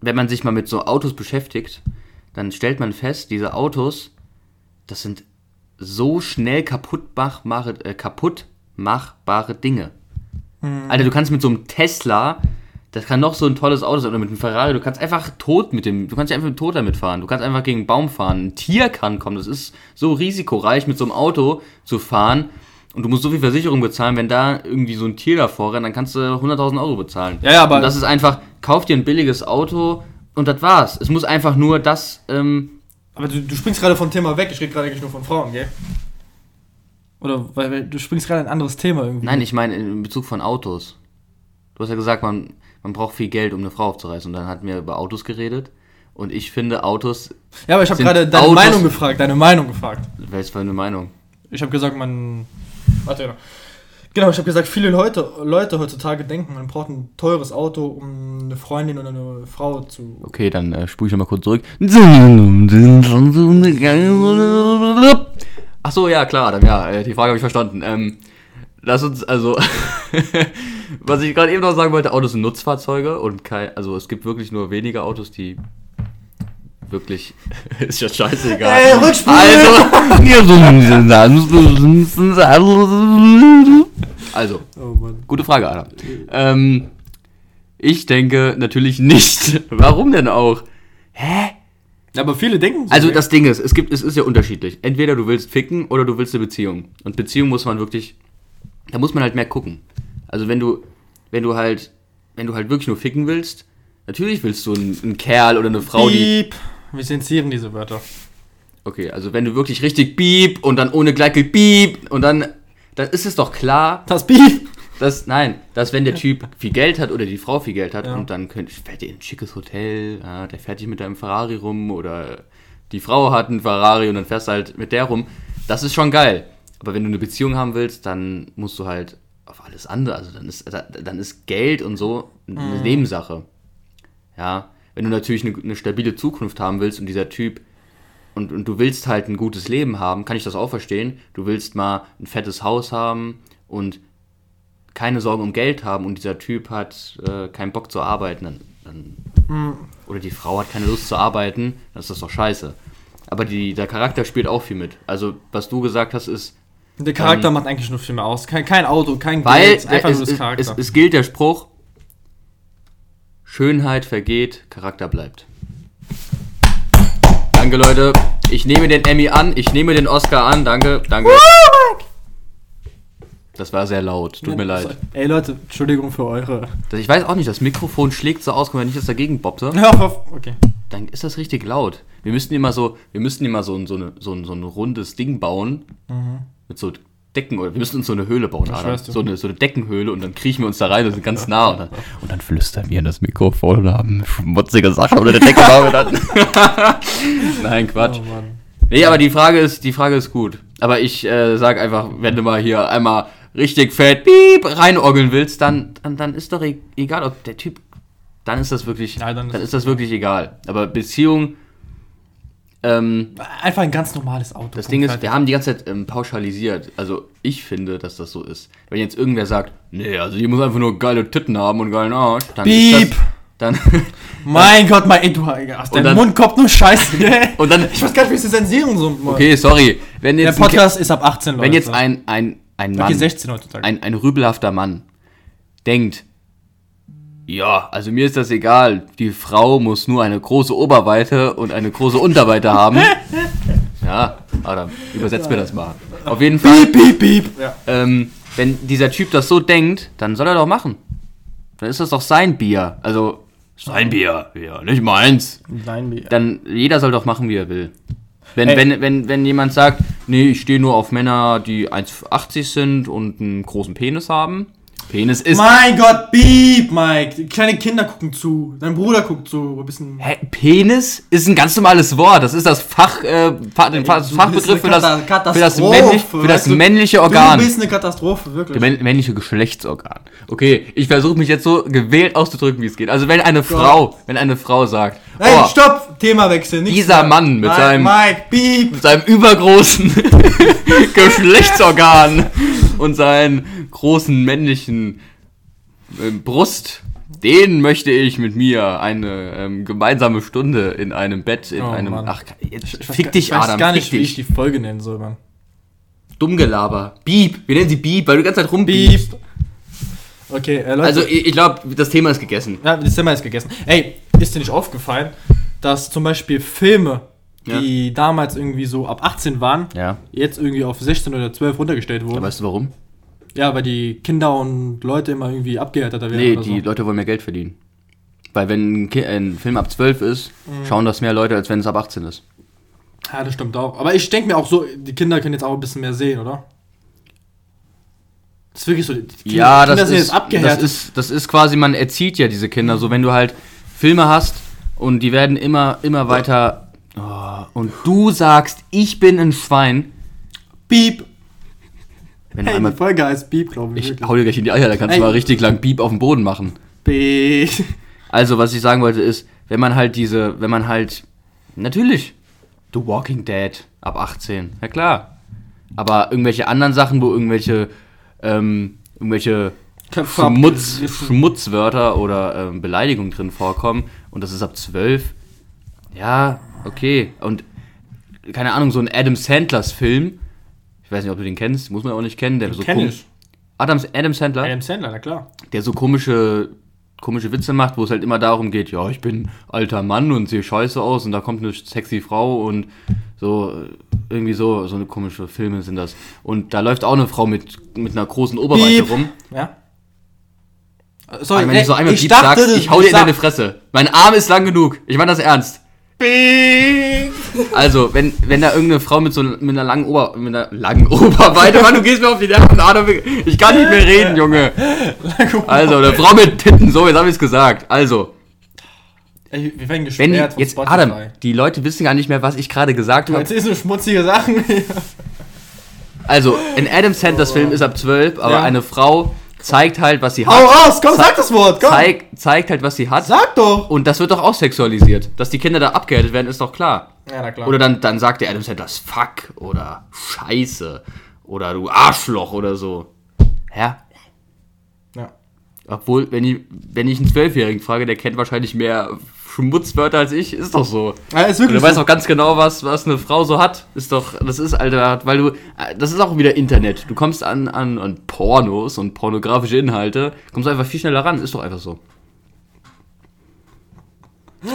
wenn man sich mal mit so Autos beschäftigt, dann stellt man fest, diese Autos, das sind so schnell kaputtmachbare, äh, kaputtmachbare Dinge. Alter, du kannst mit so einem Tesla, das kann noch so ein tolles Auto sein, oder mit einem Ferrari, du kannst einfach tot mit dem, du kannst ja einfach tot damit fahren, du kannst einfach gegen einen Baum fahren, ein Tier kann kommen, das ist so risikoreich, mit so einem Auto zu fahren, und du musst so viel Versicherung bezahlen, wenn da irgendwie so ein Tier davor rennt, dann kannst du 100.000 Euro bezahlen. Ja, ja, aber- Und das ist einfach, kauf dir ein billiges Auto und das war's. Es muss einfach nur das, ähm, Aber du, du springst gerade vom Thema weg. Ich rede gerade eigentlich nur von Frauen, gell? Oder weil, du springst gerade in ein anderes Thema irgendwie. nein, ich meine in Bezug von Autos. Du hast ja gesagt, man, man braucht viel Geld, um eine Frau aufzureißen. Und dann hatten wir über Autos geredet. Und ich finde, Autos, Ja, aber ich habe gerade deine Autos- Meinung gefragt. Deine Meinung gefragt. welches für eine Meinung? Ich habe gesagt, man. Warte, genau. Genau, ich habe gesagt, viele Leute, Leute heutzutage denken, man braucht ein teures Auto, um eine Freundin oder eine Frau zu. Okay, dann äh, spule ich nochmal kurz zurück. Ach so, ja, klar, Adam, ja, äh, die Frage habe ich verstanden. Ähm, lass uns, also, was ich gerade eben noch sagen wollte, Autos sind Nutzfahrzeuge und kein, also es gibt wirklich nur wenige Autos, die wirklich, ist ja scheißegal. Ey, Rückspule! Also, also, Oh Mann. Gute Frage, Adam. Ähm, ich denke natürlich nicht. Warum denn auch? Hä? Aber viele denken so. Also das Ding ist, es gibt, es ist ja unterschiedlich. Entweder du willst ficken oder du willst eine Beziehung. Und Beziehung muss man wirklich, da muss man halt mehr gucken. Also wenn du, wenn du halt, wenn du halt wirklich nur ficken willst, natürlich willst du einen, einen Kerl oder eine Frau, die, Piep. Wir zensieren diese Wörter. okay, also wenn du wirklich richtig bieb und dann ohne Gleichel bieb und dann, dann ist es doch klar, Das Piep! dass, nein, dass wenn der Typ viel Geld hat oder die Frau viel Geld hat Ja. und dann könnt, fährt ihr in ein schickes Hotel, ja, der fährt dich mit deinem Ferrari rum oder die Frau hat einen Ferrari und dann fährst du halt mit der rum, das ist schon geil. Aber wenn du eine Beziehung haben willst, dann musst du halt auf alles andere, also dann ist, dann ist Geld und so eine Mhm. Nebensache. Ja, wenn du natürlich eine, eine stabile Zukunft haben willst und dieser Typ und, und du willst halt ein gutes Leben haben, kann ich das auch verstehen. Du willst mal ein fettes Haus haben und keine Sorgen um Geld haben und dieser Typ hat äh, keinen Bock zu arbeiten, dann, dann, oder die Frau hat keine Lust zu arbeiten, dann ist das doch scheiße. Aber die, der Charakter spielt auch viel mit. Also, was du gesagt hast, ist, Der Charakter Ähm, macht eigentlich nur viel mehr aus. Kein, kein Auto, kein Weil Geld, einfach es, nur das es, Charakter. es, es gilt der Spruch, Schönheit vergeht, Charakter bleibt. Danke, Leute. Ich nehme den Emmy an, ich nehme den Oscar an. Danke, danke. Das war sehr laut, tut mir leid. Ey Leute, Entschuldigung für eure. Ich weiß auch nicht, das Mikrofon schlägt so aus, wenn ich das dagegen bobse, Ja, okay. dann ist das richtig laut. Wir müssten immer so, wir müssten immer so, ein- so, eine, so, ein, so ein rundes Ding bauen. Mit so Decken oder wir müssen uns so eine Höhle bauen, Adam. So eine, so eine Deckenhöhle und dann kriechen wir uns da rein und sind ganz nah und dann, und dann flüstern wir in das Mikrofon und haben schmutzige Sachen unter der Decke bauen dann. Nein, Quatsch. Oh Mann. Nee, aber die Frage ist, die Frage ist gut. Aber ich äh, sag einfach, wenn du mal hier einmal richtig fett piep reinorgeln willst, dann, dann, dann ist doch e egal, ob der Typ, dann ist das wirklich, Ja, dann dann, ist ist das wirklich egal. Aber Beziehung, ähm, Einfach ein ganz normales Auto. das Ding ist, fertig. wir haben die ganze Zeit ähm, pauschalisiert. Also ich finde, dass das so ist. Wenn jetzt irgendwer sagt, nee, also die muss einfach nur geile Titten haben und geilen Arsch, dann Piep. das, dann Mein Gott, mein ey, du aus deinem dann- Mund kommt nur Scheiße. und dann ich weiß gar nicht, wie ich das zensieren. Mann. okay, sorry, wenn Der jetzt ein Podcast ist ab 18, Leute. Wenn jetzt ein, ein, ein Mann, Okay, 16 heutzutage. ein, ein rübelhafter Mann denkt, ja, also mir ist das egal, die Frau muss nur eine große Oberweite und eine große Unterweite haben. Ja, Adam, übersetzt mir das mal. Auf jeden Fall, piep, piep, piep. Ja. ähm, wenn dieser Typ das so denkt, dann soll er doch machen. Dann ist das doch sein Bier. Also, sein Bier, ja, nicht meins. Nein, wie- Dann, jeder soll doch machen, wie er will. Wenn, wenn, wenn, wenn jemand sagt, nee, ich stehe nur auf Männer, die 1,80 sind und einen großen Penis haben. Penis ist. Mein Gott, piep, Mike. Die Kleine Kinder gucken zu. Dein Bruder guckt zu. Ein bisschen. Hä, Penis ist ein ganz normales Wort. Das ist das Fach, äh, den Fa Du Fachbegriff für das, für das, männlich, für das du? männliche Organ. Du bist eine Katastrophe, wirklich. Der männ- männliche Geschlechtsorgan. Okay, ich versuche mich jetzt so gewählt auszudrücken, wie es geht. Also wenn eine Frau, wenn eine Frau sagt, Hey, oh, stopp! Themawechsel. Nicht Dieser. Mann mit Nein, seinem- Mike, piep! mit seinem übergroßen Geschlechtsorgan und seinen großen männlichen ähm, Brust, den möchte ich mit mir eine ähm, gemeinsame Stunde in einem Bett, in Oh, einem. Mann. Ach, jetzt, fick gar- dich, ich weiß Adam. gar nicht, wie ich die Folge nennen soll, Mann. Dummgelaber. Beep. Wir nennen sie Beep, weil du die ganze Zeit rumbiebst. Okay, äh, Leute. Also, ich, ich glaube, das Thema ist gegessen. ja, das Thema ist gegessen. Ey, ist dir nicht aufgefallen, dass zum Beispiel Filme, die damals irgendwie so ab 18 waren, Ja. jetzt irgendwie auf 16 oder 12 runtergestellt wurden? Aber weißt du warum? Ja, weil die Kinder und Leute immer irgendwie abgehärteter werden Nee, oder die so. Leute wollen mehr Geld verdienen. Weil wenn ein, Ki ein Film ab 12 ist, Mhm. schauen das mehr Leute, als wenn es ab 18 ist. Ja, das stimmt auch. Aber ich denke mir auch so, die Kinder können jetzt auch ein bisschen mehr sehen, oder? Das ist wirklich so. Die Kinder, Ja, Kinder das sind ist, das ist das ist quasi, man erzieht ja diese Kinder. So, wenn du halt Filme hast und die werden immer, immer weiter. Oh, und du sagst, ich bin ein Schwein. Piep. Wenn Hey, einmal, die Folge heißt Piep, glaube ich. ich wirklich. hau dir gleich in die Eier, da kannst Ey. du mal richtig lang Beep auf dem Boden machen. Piep. Also, was ich sagen wollte, ist, wenn man halt diese, wenn man halt, natürlich, The Walking Dead ab 18, ja klar. Aber irgendwelche anderen Sachen, wo irgendwelche, ähm, irgendwelche Schmutz. Schmutzwörter oder ähm, Beleidigungen drin vorkommen und das ist ab 12, ja, okay. Und keine Ahnung, so ein Adam Sandlers Film, ich weiß nicht, ob du den kennst, muss man auch nicht kennen, der so kenn ich. Adam, Adam Sandler, Adam Sandler, na klar. der so komische, komische Witze macht, wo es halt immer darum geht, ja, ich bin alter Mann und sehe scheiße aus und da kommt eine sexy Frau und so, äh, irgendwie so, so eine komische Filme sind das. Und da läuft auch eine Frau mit, mit einer großen Oberweite Piep. rum. Ja. Äh, Sorry, wenn du so einmal ich Piep dachte, sagst, ich hau dir in deine Fresse. Mein Arm ist lang genug. Ich meine das ernst. Piep. Also, wenn, wenn da irgendeine Frau mit so mit einer langen Ober mit einer langen Oberweite, Mann, du gehst mir auf die Nerven, Adam, ich kann nicht mehr reden, Junge. Also, eine Frau mit Titten, so, jetzt habe ich es gesagt. Also, Ey, wir werden wenn gesperrt von jetzt. Adam, die Leute wissen gar nicht mehr, was ich gerade gesagt Du habe. erzählst so schmutzige Sachen. Also, in Adam Sanders Film ist ab 12, aber Ja. eine Frau zeigt halt, was sie Hau hat. raus, komm, sag das Wort, komm. Zeig, zeigt halt, was sie hat. Sag doch. Und das wird doch auch sexualisiert. Dass die Kinder da abgehärtet werden, ist doch klar. Ja, na klar. Oder dann, dann sagt der Adam Sandler Fuck oder Scheiße oder du Arschloch oder so. Ja. ja. Obwohl, wenn ich, wenn ich einen Zwölfjährigen frage, der kennt wahrscheinlich mehr Schmutzwörter als ich, ist doch so. Ja, ist Und wirklich du weißt so. auch ganz genau, was, was eine Frau so hat. Ist doch, das ist, Alter, weil du, das ist auch wieder Internet. Du kommst an, an, an Pornos und pornografische Inhalte, kommst einfach viel schneller ran. Ist doch einfach so.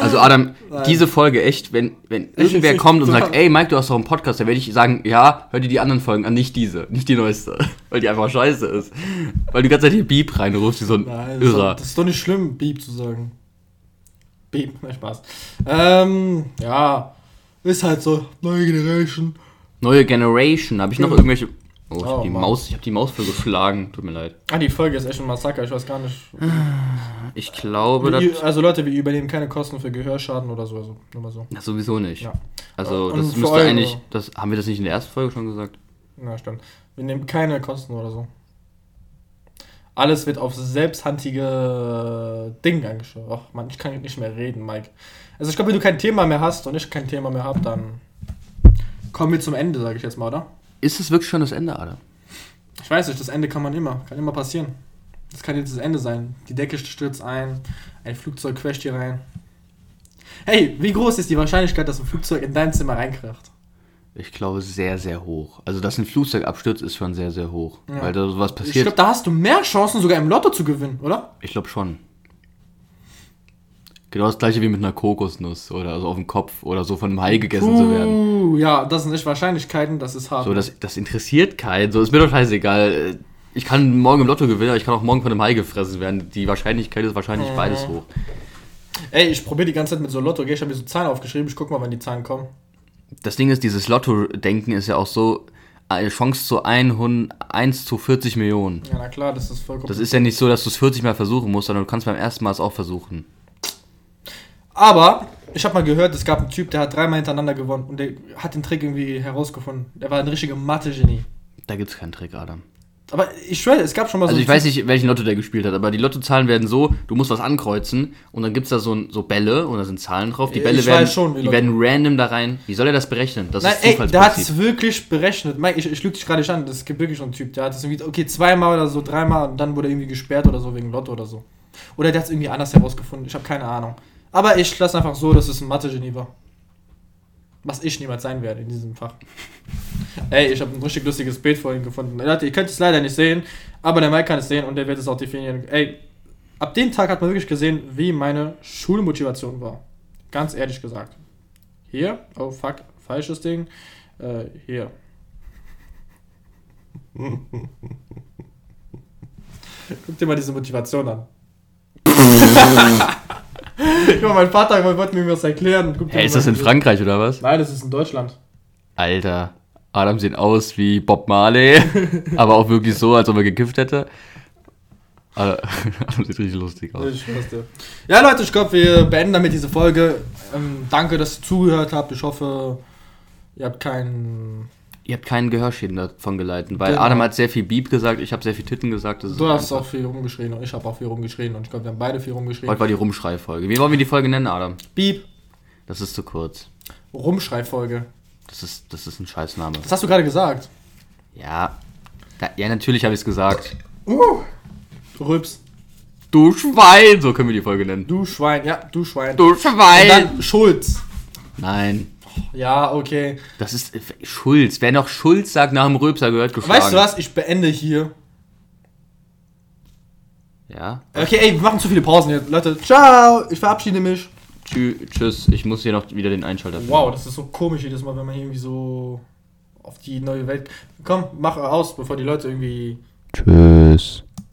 Also Adam, Nein. diese Folge echt, wenn, wenn irgendwer ich- kommt und sagt, ey Mike, du hast doch einen Podcast, dann werde ich sagen, ja, hör dir die anderen Folgen an, nicht diese, nicht die neueste. Weil die einfach scheiße ist. Weil du die ganze Zeit hier Beep reinrufst, wie so ein Nein, das ist, doch, Irrer. das ist doch nicht schlimm, Beep zu sagen. Beep, na Spaß. Ähm, ja, ist halt so, neue Generation. Neue Generation, habe ich noch irgendwelche... Oh, ich Oh, hab die. Maus, ich habe die Maus voll geschlagen, tut mir leid. Ah, die Folge ist echt ein Massaker, ich weiß gar nicht. Ich glaube, Wir, das... also Leute, wir übernehmen keine Kosten für Gehörschaden oder so, also nur mal so. Ja, sowieso nicht. Ja. Also, Und das für müsste eigentlich. Das, haben wir das nicht in der ersten Folge schon gesagt? Ja, stimmt. Wir nehmen keine Kosten oder so. Alles wird auf selbsthandige Dinge angeschaut. Ach man, ich kann nicht mehr reden, Mike. Also ich glaube, wenn du kein Thema mehr hast und ich kein Thema mehr habe, dann kommen wir zum Ende, sage ich jetzt mal, oder? Ist es wirklich schon das Ende, Adam? Ich weiß nicht, das Ende kann man immer, kann immer passieren. Das kann jetzt das Ende sein. Die Decke stürzt ein, ein Flugzeug quetscht hier rein. Hey, wie groß ist die Wahrscheinlichkeit, dass ein Flugzeug in dein Zimmer reinkracht? Ich glaube, sehr, sehr hoch. Also, dass ein Flugzeug abstürzt, ist schon sehr, sehr hoch. Ja. Weil da sowas Ich passiert. glaube, da hast du mehr Chancen, sogar im Lotto zu gewinnen, oder? Ich glaube schon. Genau das gleiche wie mit einer Kokosnuss oder also auf dem Kopf oder so von einem Hai gegessen zu werden. Ja, das sind echt Wahrscheinlichkeiten, das ist hart. So, das, das interessiert keinen. So, ist mir doch scheißegal. Ich kann morgen im Lotto gewinnen, aber ich kann auch morgen von einem Hai gefressen werden. Die Wahrscheinlichkeit ist wahrscheinlich Mhm. beides hoch. Ey, ich probiere die ganze Zeit mit so Lotto, gell? Ich habe mir so Zahlen aufgeschrieben, ich guck mal, wann die Zahlen kommen. Das Ding ist, dieses Lotto-Denken ist ja auch so, eine Chance zu 100 1 zu 40 Millionen. Ja, na klar, das ist vollkommen. Das ist ja nicht so, dass du es 40 Mal versuchen musst, sondern du kannst beim ersten Mal es auch versuchen. Aber ich habe mal gehört, es gab einen Typ, der hat dreimal hintereinander gewonnen und der hat den Trick irgendwie herausgefunden. Der war ein richtiger Mathe-Genie. Da gibt es keinen Trick, Adam. Aber ich schwöre, es gab schon mal Also so. ich weiß nicht, welchen Lotto der gespielt hat, aber die Lottozahlen werden so, du musst was ankreuzen und dann gibt es da so, ein- so Bälle und da sind Zahlen drauf. Die Ich Bälle weiß werden, schon, die Lotto- werden random da rein. Wie soll er das berechnen? Das Nein, ist ey, der hat es wirklich berechnet. Mike, ich, ich lüge dich gerade nicht an, das gibt wirklich so einen Typ. Der hat es irgendwie, okay, zweimal oder so, dreimal und dann wurde er irgendwie gesperrt oder so wegen Lotto oder so. Oder der hat es irgendwie anders herausgefunden, ich habe keine Ahnung. Aber ich lasse einfach so, dass es ein Mathe-Genie war. Was ich niemals sein werde in diesem Fach. Ey, ich habe ein richtig lustiges Bild vorhin gefunden. Leute, ihr könnt es leider nicht sehen, aber der Mike kann es sehen und der wird es auch definieren. Ey, ab dem Tag hat man wirklich gesehen, wie meine Schulmotivation war. Ganz ehrlich gesagt. Hier, oh fuck, falsches Ding. Äh, hier. Guck dir mal diese Motivation an. Guck mein Vater wollte mir was erklären. Hey, ist das in Frankreich oder was? Nein, das ist in Deutschland. Alter, Adam sieht aus wie Bob Marley, aber auch wirklich so, als ob er gekifft hätte. Aber Adam sieht richtig lustig aus. Ich dir. Ja, Leute, ich glaube, wir beenden damit diese Folge. Ähm, danke, dass ihr zugehört habt. Ich hoffe, ihr habt keinen. Ihr habt keinen Gehörschäden davon geleiten, weil Genau. Adam hat sehr viel Beep gesagt, ich habe sehr viel Titten gesagt. Du hast einfach- auch viel rumgeschrien und ich habe auch viel rumgeschrien und ich glaube, wir haben beide viel rumgeschrien. Heute war die Rumschrei-Folge. Wie wollen wir die Folge nennen, Adam? Beep, Das ist zu kurz. Rumschreifolge. Das ist, das ist ein Scheißname. Das hast du gerade gesagt. Ja. Ja, natürlich habe ich es gesagt. Uh, Rübs. Du Schwein! So können wir die Folge nennen. Du Schwein. Ja, du Schwein. Du und Schwein! dann Schulz. Nein. Ja, okay. Das ist äh, Schulz. Wer noch Schulz sagt nach dem Röpser gehört geschlagen. Weißt du was? Ich beende hier. Ja. Okay, ey, wir machen zu viele Pausen jetzt. Leute, ciao. Ich verabschiede mich. Tschü tschüss. Ich muss hier noch wieder den Einschalter. Wow, das ist so komisch jedes Mal, wenn man hier irgendwie so auf die neue Welt. Komm, mach aus, bevor die Leute irgendwie. Tschüss.